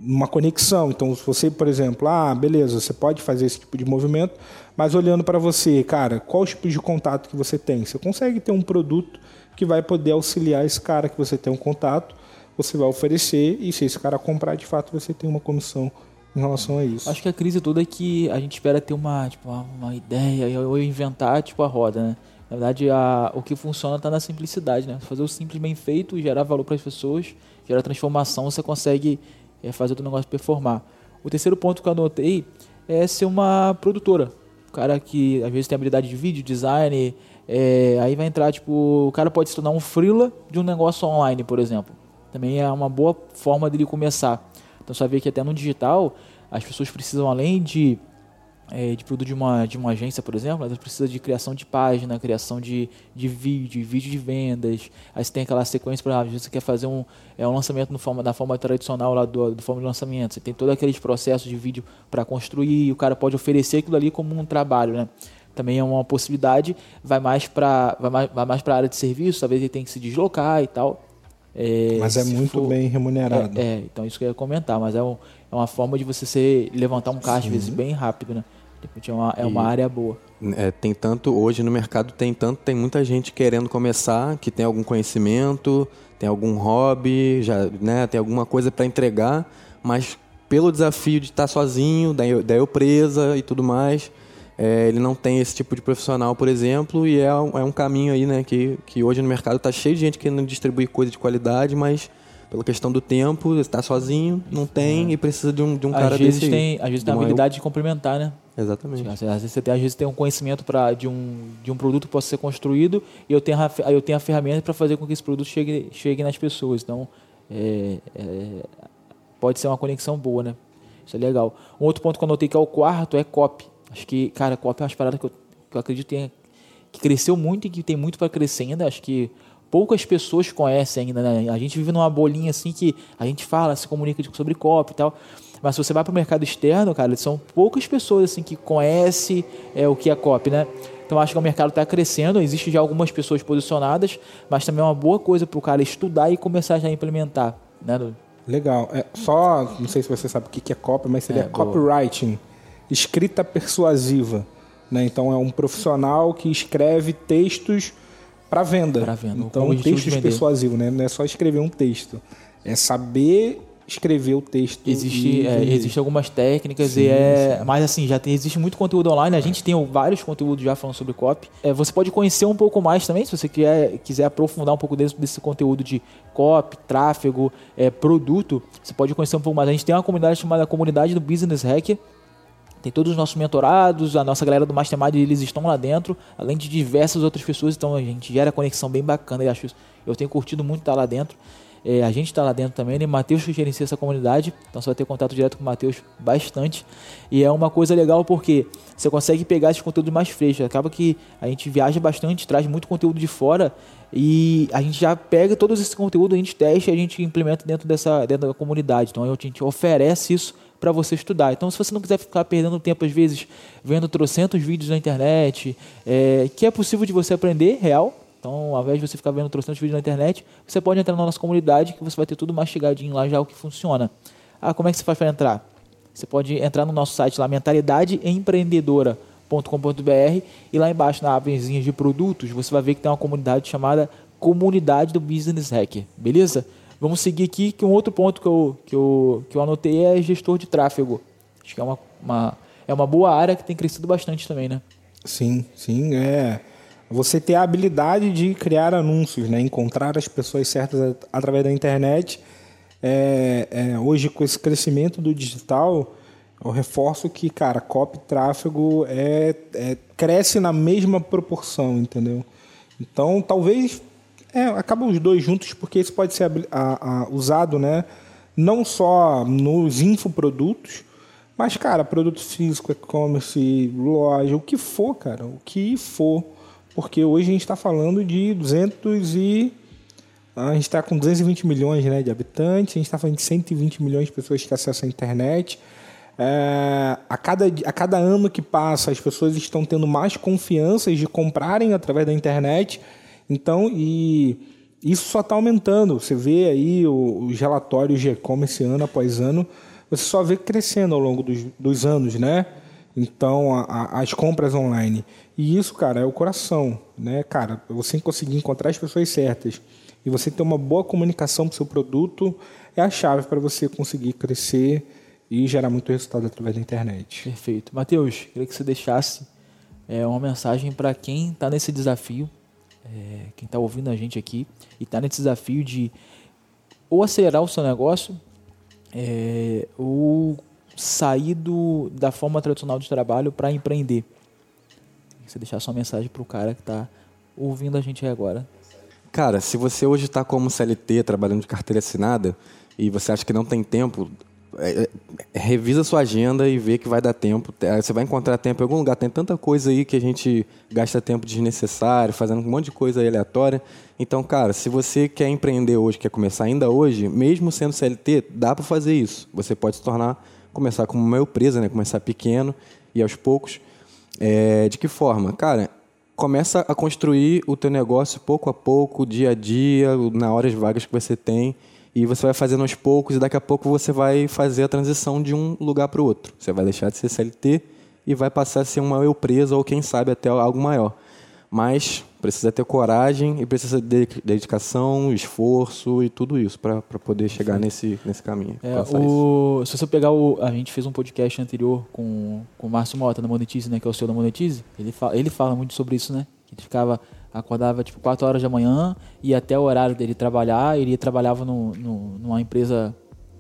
uma conexão. Então, se você, por exemplo, ah, beleza, você pode fazer esse tipo de movimento, mas olhando para você, cara, qual os tipos de contato que você tem? Você consegue ter um produto que vai poder auxiliar esse cara que você tem um contato, você vai oferecer e se esse cara comprar, de fato, você tem uma comissão em relação a isso. Acho que a crise toda é que a gente espera ter uma, tipo, uma, ideia ou inventar tipo a roda, né? Na verdade, a, o que funciona está na simplicidade, né? Fazer o simples bem feito, gerar valor para as pessoas, gerar transformação, você consegue é, fazer o negócio performar. O terceiro ponto que eu anotei é ser uma produtora. O cara que às vezes tem habilidade de vídeo, design, é, aí vai entrar, tipo, o cara pode se tornar um freela de um negócio online, por exemplo. Também é uma boa forma dele começar. Então vai ver que até no digital as pessoas precisam além de é, de produto de uma, de uma agência, por exemplo, elas precisam de criação de página, criação de, de vídeo, vídeo de vendas. Aí você tem aquela sequência, por exemplo, você quer fazer um, é, um lançamento no forma, da forma tradicional lá do, do forma de lançamento. Você tem todos aqueles processos de vídeo para construir e o cara pode oferecer aquilo ali como um trabalho, né? Também é uma possibilidade, vai mais para vai mais, vai mais a área de serviço, talvez ele tenha que se deslocar e tal. É, mas é muito for, bem remunerado. É, é, então isso que eu ia comentar, mas é, um, é uma forma de você ser, levantar um caixa, às vezes, bem rápido, né? É uma, é uma área boa. É, tem tanto, hoje no mercado tem tanto, tem muita gente querendo começar, que tem algum conhecimento, tem algum hobby, já, né, tem alguma coisa para entregar, mas pelo desafio de estar sozinho, da, da eu presa e tudo mais, é, ele não tem esse tipo de profissional, por exemplo, e é, um, é um caminho aí, né, que, que hoje no mercado está cheio de gente querendo distribuir coisa de qualidade, mas pela questão do tempo, está sozinho, não tem é. e precisa de um, de um cara às vezes desse tem, Às vezes tem habilidade de complementar, né? Exatamente. Às vezes você tem, às vezes tem um conhecimento pra, de, um, de um produto que possa ser construído e eu tenho a, eu tenho a ferramenta para fazer com que esse produto chegue, chegue nas pessoas. Então, é, é, pode ser uma conexão boa, né? Isso é legal. Um outro ponto que eu anotei que é o quarto é copy. Acho que, cara, copy é uma parada que eu, que eu acredito que, que cresceu muito e que tem muito para crescer ainda. Acho que poucas pessoas conhecem ainda, né? A gente vive numa bolinha assim que a gente fala, se comunica sobre copy e tal. Mas se você vai para o mercado externo, cara, são poucas pessoas assim que conhecem é, o que é copy, né? Então acho que o mercado está crescendo, existe já algumas pessoas posicionadas, mas também é uma boa coisa para o cara estudar e começar já a implementar, né? Legal. É, só, não sei se você sabe o que é copy, mas seria é, copywriting, escrita persuasiva. Né? Então é um profissional que escreve textos para venda. Para venda. Então textos persuasivos, né? Não é só escrever um texto. É saber escrever o texto. Existe, é, existe algumas técnicas sim, e é, mas assim já tem, existe muito conteúdo online. A gente tem vários conteúdos já falando sobre copy. É, você pode conhecer um pouco mais também, se você quer, quiser aprofundar um pouco desse, desse conteúdo de copy, tráfego, é, produto. Você pode conhecer um pouco mais. A gente tem uma comunidade chamada comunidade do Business Hacker. Tem todos os nossos mentorados, a nossa galera do Mastermind, eles estão lá dentro, além de diversas outras pessoas, então a gente gera conexão bem bacana e acho eu tenho curtido muito estar lá dentro. É, a gente está lá dentro também, né? Matheus que gerencia essa comunidade, então você vai ter contato direto com o Matheus bastante. E é uma coisa legal porque você consegue pegar esses conteúdos mais frescos. Acaba que a gente viaja bastante, traz muito conteúdo de fora e a gente já pega todos esse conteúdo, a gente testa e a gente implementa dentro dessa dentro da comunidade. Então a gente oferece isso para você estudar. Então, se você não quiser ficar perdendo tempo, às vezes, vendo trocentos vídeos na internet, é, que é possível de você aprender, real, então, ao invés de você ficar vendo trocentos vídeos na internet, você pode entrar na nossa comunidade que você vai ter tudo mastigadinho lá já o que funciona. Ah, como é que você faz para entrar? Você pode entrar no nosso site lá, mentalidadeempreendedora.com.br e lá embaixo na abazinha de produtos, você vai ver que tem uma comunidade chamada Comunidade do Business Hacker, beleza? Vamos seguir aqui, que um outro ponto que eu, que eu, que eu anotei é gestor de tráfego. Acho que é uma, uma, é uma boa área que tem crescido bastante também, né? Sim, sim, é você ter a habilidade de criar anúncios, né? encontrar as pessoas certas através da internet. É, é, hoje, com esse crescimento do digital, eu reforço que, cara, copy tráfego é, é, cresce na mesma proporção, entendeu? Então, talvez é, acabam os dois juntos, porque isso pode ser a, a, usado né, não só nos infoprodutos, mas, cara, produto físico, e-commerce, loja, o que for, cara, o que for porque hoje a gente está falando de 200 e a gente está com 220 milhões né, de habitantes, a gente está falando de 120 milhões de pessoas que acessam a internet. É, a, cada, a cada ano que passa, as pessoas estão tendo mais confiança de comprarem através da internet. Então, e isso só está aumentando. Você vê aí os relatórios de e-commerce ano após ano, você só vê crescendo ao longo dos, dos anos, né? Então, a, a, as compras online. E isso, cara, é o coração, né? Cara, você conseguir encontrar as pessoas certas e você ter uma boa comunicação para o seu produto é a chave para você conseguir crescer e gerar muito resultado através da internet. Perfeito. Matheus, queria que você deixasse é, uma mensagem para quem está nesse desafio, é, quem está ouvindo a gente aqui e está nesse desafio de ou acelerar o seu negócio é, ou sair do, da forma tradicional de trabalho para empreender. Você deixar sua mensagem para o cara que está ouvindo a gente agora. Cara, se você hoje está como CLT, trabalhando de carteira assinada, e você acha que não tem tempo, é, é, revisa sua agenda e vê que vai dar tempo. É, você vai encontrar tempo em algum lugar. Tem tanta coisa aí que a gente gasta tempo desnecessário, fazendo um monte de coisa aleatória. Então, cara, se você quer empreender hoje, quer começar ainda hoje, mesmo sendo CLT, dá para fazer isso. Você pode se tornar, começar como uma empresa, né? começar pequeno e aos poucos é, de que forma? Cara, começa a construir o teu negócio pouco a pouco, dia a dia, na horas vagas que você tem, e você vai fazendo aos poucos e daqui a pouco você vai fazer a transição de um lugar para o outro. Você vai deixar de ser CLT e vai passar a ser uma eu presa ou quem sabe até algo maior. Mas precisa ter coragem e precisa de dedicação, esforço e tudo isso para poder chegar nesse, nesse caminho. É, o, se você pegar o. A gente fez um podcast anterior com, com o Márcio Mota da Monetize, né? Que é o CEO da Monetize. Ele fala, ele fala muito sobre isso, né? Que ele ficava. Acordava tipo 4 horas da manhã e até o horário dele trabalhar. Ele trabalhava no, no, numa empresa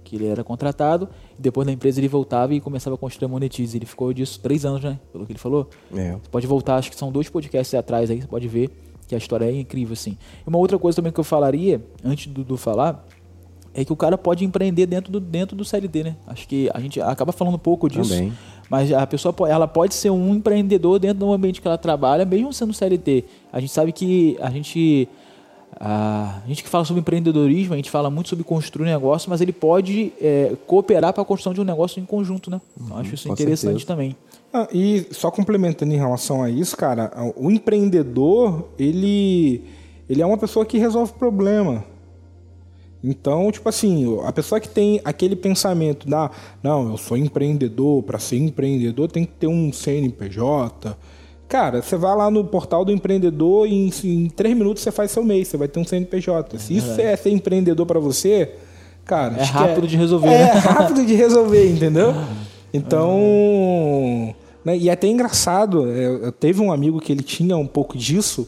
que ele era contratado, e depois da empresa ele voltava e começava a construir a Monetize. Ele ficou disso três anos, né? Pelo que ele falou. É. Você pode voltar, acho que são dois podcasts atrás aí, você pode ver que a história é incrível, assim. E uma outra coisa também que eu falaria, antes do, do falar, é que o cara pode empreender dentro do, dentro do CLT, né? Acho que a gente acaba falando um pouco disso. Também. Mas a pessoa ela pode ser um empreendedor dentro do ambiente que ela trabalha, mesmo sendo CLT. A gente sabe que a gente a gente que fala sobre empreendedorismo, a gente fala muito sobre construir um negócio, mas ele pode é, cooperar para a construção de um negócio em conjunto, né? Então, acho isso interessante certeza. também. Ah, e só complementando em relação a isso, cara, o empreendedor, ele, ele é uma pessoa que resolve problema. Então, tipo assim, a pessoa que tem aquele pensamento da, não, eu sou empreendedor, para ser empreendedor tem que ter um CNPJ. Cara, você vai lá no portal do empreendedor e em, em três minutos você faz seu mês, você vai ter um CNPJ. Se isso é ser empreendedor para você, cara, é rápido é, de resolver. É, né? [laughs] rápido de resolver, entendeu? [laughs] Então, né, e é até engraçado, é, teve um amigo que ele tinha um pouco disso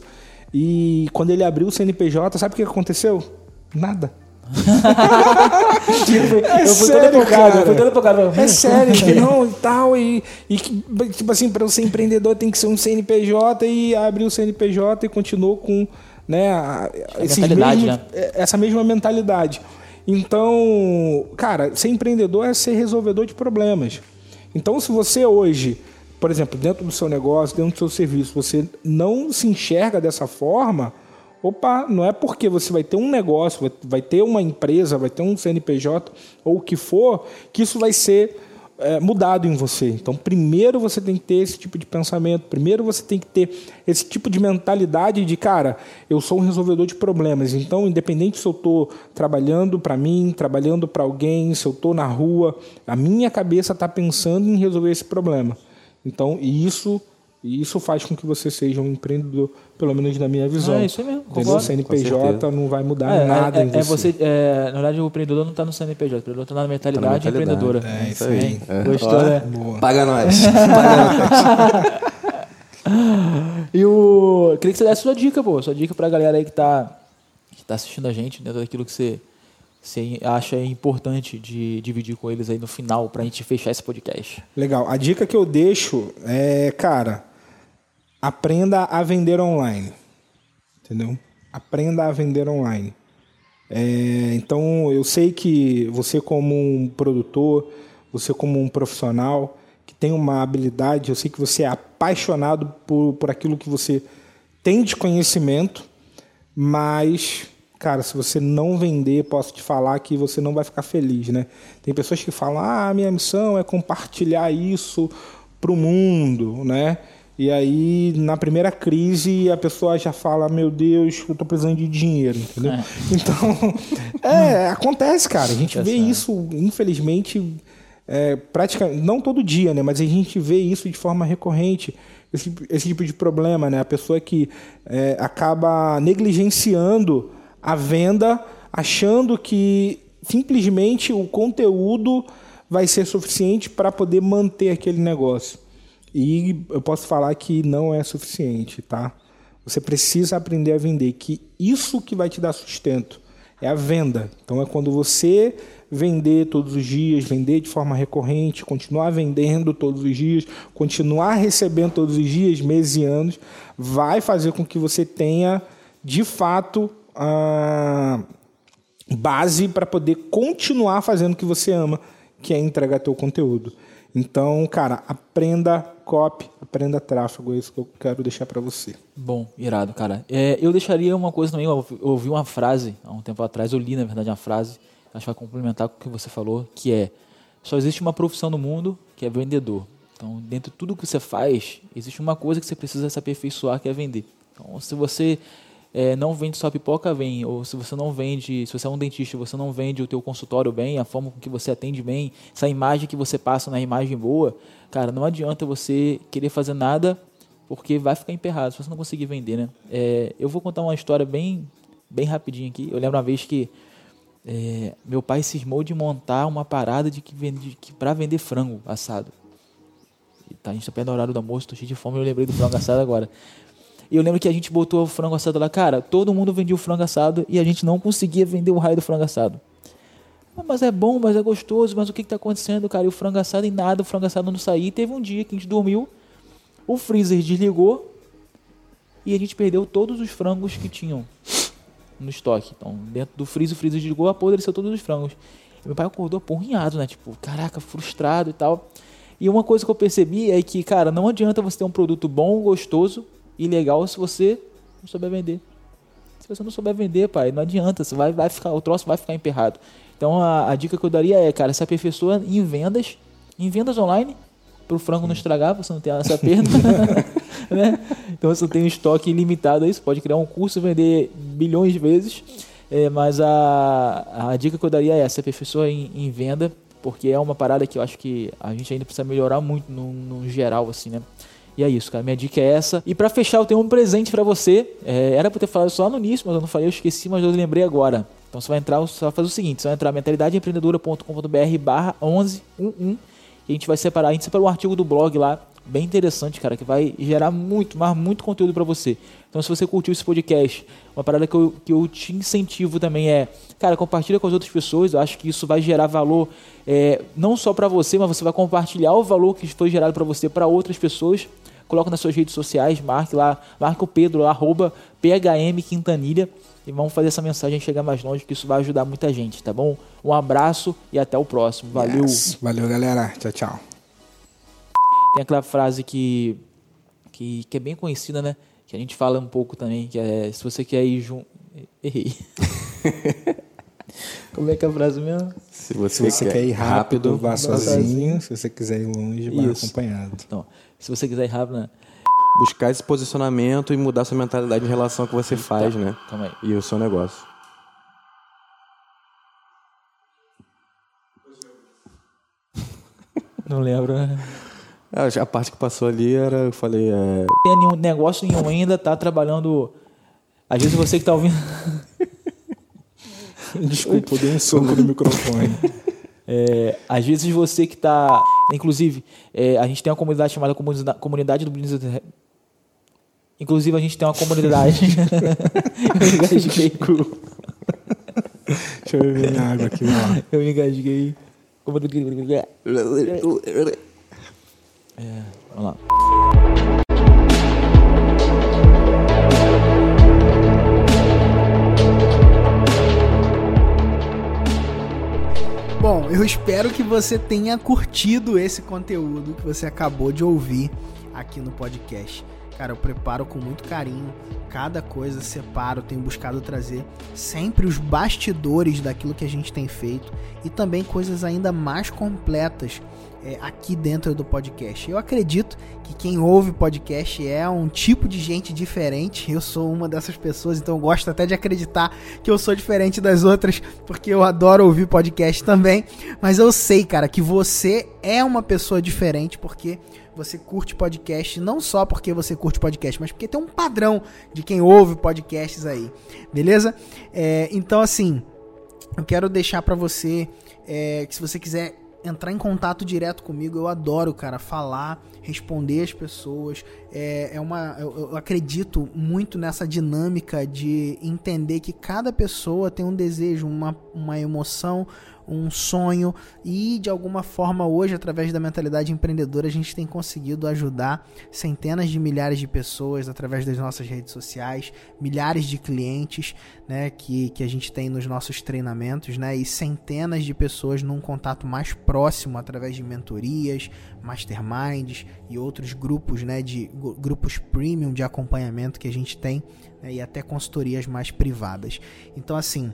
e quando ele abriu o CNPJ, sabe o que aconteceu? Nada. Tipo, é eu fui sério, todo cara. Eu fui todo empolgado. É sério, que não e tal. E, e tipo assim, para ser empreendedor tem que ser um CNPJ e abriu o CNPJ e continuou com né, mesmos, né? É, essa mesma mentalidade. Então, cara, ser empreendedor é ser resolvedor de problemas. Então, se você hoje, por exemplo, dentro do seu negócio, dentro do seu serviço, você não se enxerga dessa forma, Opa, não é porque você vai ter um negócio, vai ter uma empresa, vai ter um CNPJ ou o que for, que isso vai ser é, mudado em você. Então, primeiro você tem que ter esse tipo de pensamento, primeiro você tem que ter esse tipo de mentalidade de, cara, eu sou um resolvedor de problemas. Então, independente se eu estou trabalhando para mim, trabalhando para alguém, se eu estou na rua, a minha cabeça está pensando em resolver esse problema. Então, isso e isso faz com que você seja um empreendedor, pelo menos na minha visão. É isso mesmo. Entendeu? O CNPJ não vai mudar é, nada é, em é, você. É, na verdade, o empreendedor não está no CNPJ, o empreendedor está na mentalidade, tá na mentalidade empreendedora. É, isso aí. É. Gostou, né? Paga nós. [laughs] Paga nós. e o. Queria que você desse sua dica, pô. Sua dica para a galera aí que está que tá assistindo a gente, dentro daquilo que você você acha importante de dividir com eles aí no final para a gente fechar esse podcast? Legal. A dica que eu deixo é, cara, aprenda a vender online. Entendeu? Aprenda a vender online. É, então, eu sei que você, como um produtor, você, como um profissional que tem uma habilidade, eu sei que você é apaixonado por, por aquilo que você tem de conhecimento, mas cara, se você não vender, posso te falar que você não vai ficar feliz, né? Tem pessoas que falam, ah, minha missão é compartilhar isso para o mundo, né? E aí, na primeira crise, a pessoa já fala, meu Deus, eu estou precisando de dinheiro, entendeu? É. Então, [laughs] é, acontece, cara. A gente vê isso, infelizmente, é, praticamente, não todo dia, né? Mas a gente vê isso de forma recorrente. Esse, esse tipo de problema, né? A pessoa que é, acaba negligenciando a venda, achando que simplesmente o conteúdo vai ser suficiente para poder manter aquele negócio. E eu posso falar que não é suficiente, tá? Você precisa aprender a vender, que isso que vai te dar sustento é a venda. Então é quando você vender todos os dias, vender de forma recorrente, continuar vendendo todos os dias, continuar recebendo todos os dias, meses e anos, vai fazer com que você tenha de fato a base para poder continuar fazendo o que você ama, que é entregar teu conteúdo. Então, cara, aprenda copy, aprenda tráfego, é isso que eu quero deixar para você. Bom, irado, cara. É, eu deixaria uma coisa também, eu ouvi uma frase há um tempo atrás, eu li, na verdade, uma frase, acho que vai complementar com o que você falou, que é, só existe uma profissão no mundo que é vendedor. Então, dentro de tudo que você faz, existe uma coisa que você precisa se aperfeiçoar, que é vender. Então, se você é, não vende só pipoca bem, ou se você não vende, se você é um dentista, você não vende o teu consultório bem, a forma com que você atende bem, essa imagem que você passa na imagem boa, cara, não adianta você querer fazer nada porque vai ficar emperrado se você não conseguir vender, né? É, eu vou contar uma história bem, bem rapidinho aqui. Eu lembro uma vez que é, meu pai cismou de montar uma parada de que, vende, que para vender frango assado. Tá, a gente tá perto do horário do almoço, tô cheio de fome, eu lembrei do frango assado agora. E eu lembro que a gente botou o frango assado lá, cara, todo mundo vendia o frango assado e a gente não conseguia vender o raio do frango assado. Ah, mas é bom, mas é gostoso, mas o que está acontecendo, cara? E o frango assado e nada, o frango assado não saía. E teve um dia que a gente dormiu, o freezer desligou e a gente perdeu todos os frangos que tinham no estoque. Então, dentro do freezer, o freezer desligou, apodreceu todos os frangos. E meu pai acordou porrinhado, né? Tipo, caraca, frustrado e tal. E uma coisa que eu percebi é que, cara, não adianta você ter um produto bom, gostoso e legal se você não souber vender. Se você não souber vender, pai, não adianta, você vai, vai ficar, o troço vai ficar emperrado. Então a, a dica que eu daria é, cara, se aperfeiçoa em vendas, em vendas online, para o frango não estragar, você não ter essa [laughs] perda. [laughs] né? Então você tem um estoque ilimitado aí, você pode criar um curso e vender bilhões de vezes. É, mas a, a dica que eu daria é essa, aperfeiçoa em, em venda porque é uma parada que eu acho que a gente ainda precisa melhorar muito no, no geral, assim, né? E é isso, cara. Minha dica é essa. E para fechar, eu tenho um presente para você. É, era pra ter falado só no início, mas eu não falei, eu esqueci, mas eu lembrei agora. Então você vai entrar, você vai fazer o seguinte: você vai entrar mentalidadeempreendedora.com.br barra 1111 e a gente vai separar, a gente separa um artigo do blog lá bem interessante, cara, que vai gerar muito, mas muito conteúdo para você. Então, se você curtiu esse podcast, uma parada que eu, que eu te incentivo também é, cara, compartilha com as outras pessoas. Eu acho que isso vai gerar valor é, não só para você, mas você vai compartilhar o valor que foi gerado para você para outras pessoas. Coloca nas suas redes sociais, marque lá, marque o Pedro, arroba PHM Quintanilha e vamos fazer essa mensagem chegar mais longe, que isso vai ajudar muita gente, tá bom? Um abraço e até o próximo. Valeu. Yes. Valeu, galera. Tchau, tchau. Tem aquela frase que, que, que é bem conhecida, né? Que a gente fala um pouco também, que é se você quer ir junto. [laughs] Errei. [laughs] Como é que é a frase mesmo? Se você, se você quer, quer, ir rápido, vá sozinho. sozinho. Se você quiser ir longe, vá Isso. acompanhado. Então, se você quiser ir rápido, né? Buscar esse posicionamento e mudar sua mentalidade em relação ao que você faz, né? Calma aí. E o seu negócio. Não lembro, né? É, a parte que passou ali era, eu falei. É... Tem nenhum negócio nenhum ainda, tá trabalhando. Às vezes você que tá ouvindo. [laughs] Desculpa, eu dei um soco no microfone. É, às vezes você que está. Inclusive, é, a gente tem uma comunidade chamada Comunidade do Blizzard. Inclusive, a gente tem uma comunidade. [laughs] eu engasguei. Deixa eu beber minha água aqui. Lá. Eu engasguei. [laughs] Vamos lá. Bom, eu espero que você tenha curtido esse conteúdo que você acabou de ouvir aqui no podcast. Cara, eu preparo com muito carinho, cada coisa separo, tenho buscado trazer sempre os bastidores daquilo que a gente tem feito e também coisas ainda mais completas é, aqui dentro do podcast. Eu acredito que quem ouve podcast é um tipo de gente diferente. Eu sou uma dessas pessoas, então eu gosto até de acreditar que eu sou diferente das outras, porque eu adoro ouvir podcast também. Mas eu sei, cara, que você é uma pessoa diferente, porque você curte podcast, não só porque você curte podcast, mas porque tem um padrão de quem ouve podcasts aí, beleza? É, então, assim, eu quero deixar para você é, que se você quiser entrar em contato direto comigo. Eu adoro, cara, falar, responder as pessoas. É, é uma, eu, eu, acredito muito nessa dinâmica de entender que cada pessoa tem um desejo, uma, uma emoção, um sonho e de alguma forma hoje através da mentalidade empreendedora a gente tem conseguido ajudar centenas de milhares de pessoas através das nossas redes sociais, milhares de clientes, né, que, que a gente tem nos nossos treinamentos, né, e centenas de pessoas num contato mais próximo através de mentorias, masterminds e outros grupos, né, de grupos premium de acompanhamento que a gente tem né, e até consultorias mais privadas. Então assim,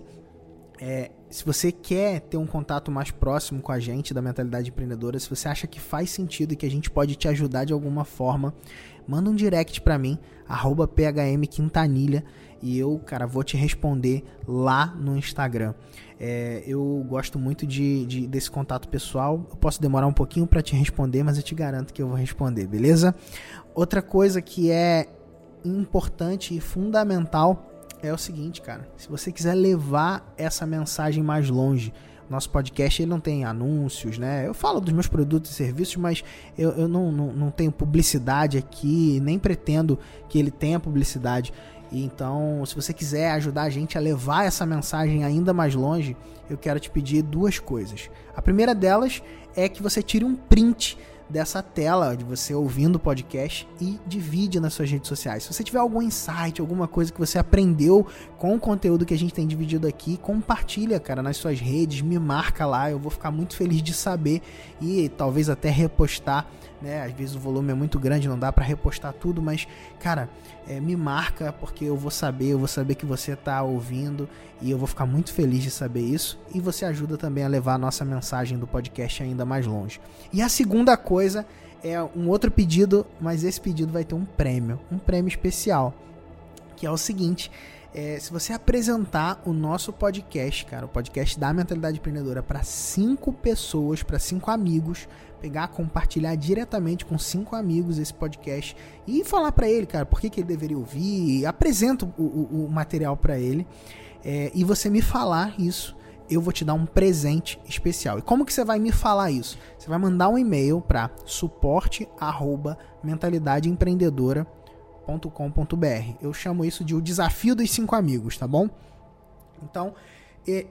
é, se você quer ter um contato mais próximo com a gente da mentalidade empreendedora, se você acha que faz sentido e que a gente pode te ajudar de alguma forma, manda um direct para mim, phmquintanilha, e eu, cara, vou te responder lá no Instagram. É, eu gosto muito de, de, desse contato pessoal. Eu posso demorar um pouquinho para te responder, mas eu te garanto que eu vou responder, beleza? Outra coisa que é importante e fundamental é o seguinte, cara. Se você quiser levar essa mensagem mais longe, nosso podcast ele não tem anúncios, né? Eu falo dos meus produtos e serviços, mas eu, eu não, não, não tenho publicidade aqui, nem pretendo que ele tenha publicidade. Então, se você quiser ajudar a gente a levar essa mensagem ainda mais longe, eu quero te pedir duas coisas. A primeira delas é que você tire um print dessa tela de você ouvindo o podcast e divide nas suas redes sociais. Se você tiver algum insight, alguma coisa que você aprendeu com o conteúdo que a gente tem dividido aqui, compartilha, cara, nas suas redes, me marca lá, eu vou ficar muito feliz de saber e talvez até repostar né? Às vezes o volume é muito grande, não dá para repostar tudo, mas, cara, é, me marca porque eu vou saber, eu vou saber que você tá ouvindo e eu vou ficar muito feliz de saber isso. E você ajuda também a levar a nossa mensagem do podcast ainda mais longe. E a segunda coisa é um outro pedido, mas esse pedido vai ter um prêmio, um prêmio especial, que é o seguinte. É, se você apresentar o nosso podcast, cara, o podcast da Mentalidade Empreendedora para cinco pessoas, para cinco amigos, pegar, compartilhar diretamente com cinco amigos esse podcast e falar para ele, cara, por que, que ele deveria ouvir, apresenta o, o, o material para ele é, e você me falar isso, eu vou te dar um presente especial. E como que você vai me falar isso? Você vai mandar um e-mail para suporte@mentalidadeempreendedora.com.br. Eu chamo isso de o desafio dos cinco amigos, tá bom? Então,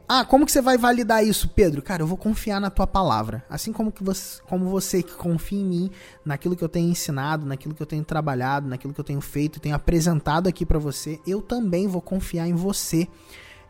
ah, como que você vai validar isso, Pedro? Cara, eu vou confiar na tua palavra. Assim como, que você, como você que confia em mim, naquilo que eu tenho ensinado, naquilo que eu tenho trabalhado, naquilo que eu tenho feito, tenho apresentado aqui para você, eu também vou confiar em você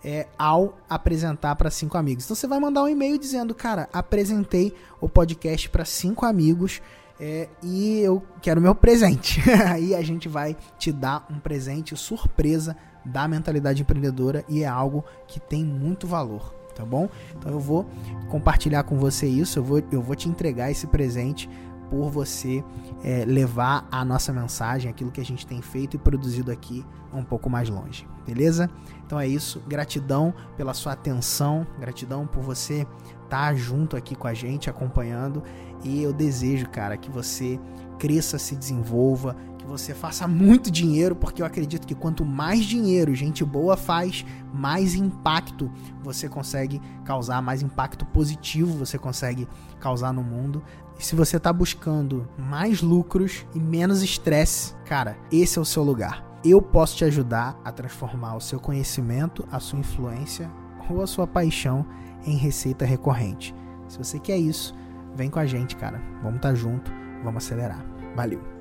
é, ao apresentar para cinco amigos. Então você vai mandar um e-mail dizendo, cara, apresentei o podcast para cinco amigos. É, e eu quero meu presente. [laughs] Aí a gente vai te dar um presente surpresa da mentalidade empreendedora e é algo que tem muito valor, tá bom? Então eu vou compartilhar com você isso, eu vou, eu vou te entregar esse presente por você é, levar a nossa mensagem, aquilo que a gente tem feito e produzido aqui um pouco mais longe, beleza? Então é isso, gratidão pela sua atenção, gratidão por você estar tá junto aqui com a gente, acompanhando, e eu desejo, cara, que você cresça, se desenvolva, que você faça muito dinheiro, porque eu acredito que quanto mais dinheiro gente boa faz, mais impacto você consegue causar, mais impacto positivo você consegue causar no mundo. E se você está buscando mais lucros e menos estresse, cara, esse é o seu lugar. Eu posso te ajudar a transformar o seu conhecimento, a sua influência ou a sua paixão em receita recorrente. Se você quer isso, vem com a gente, cara. Vamos estar tá junto, vamos acelerar. Valeu!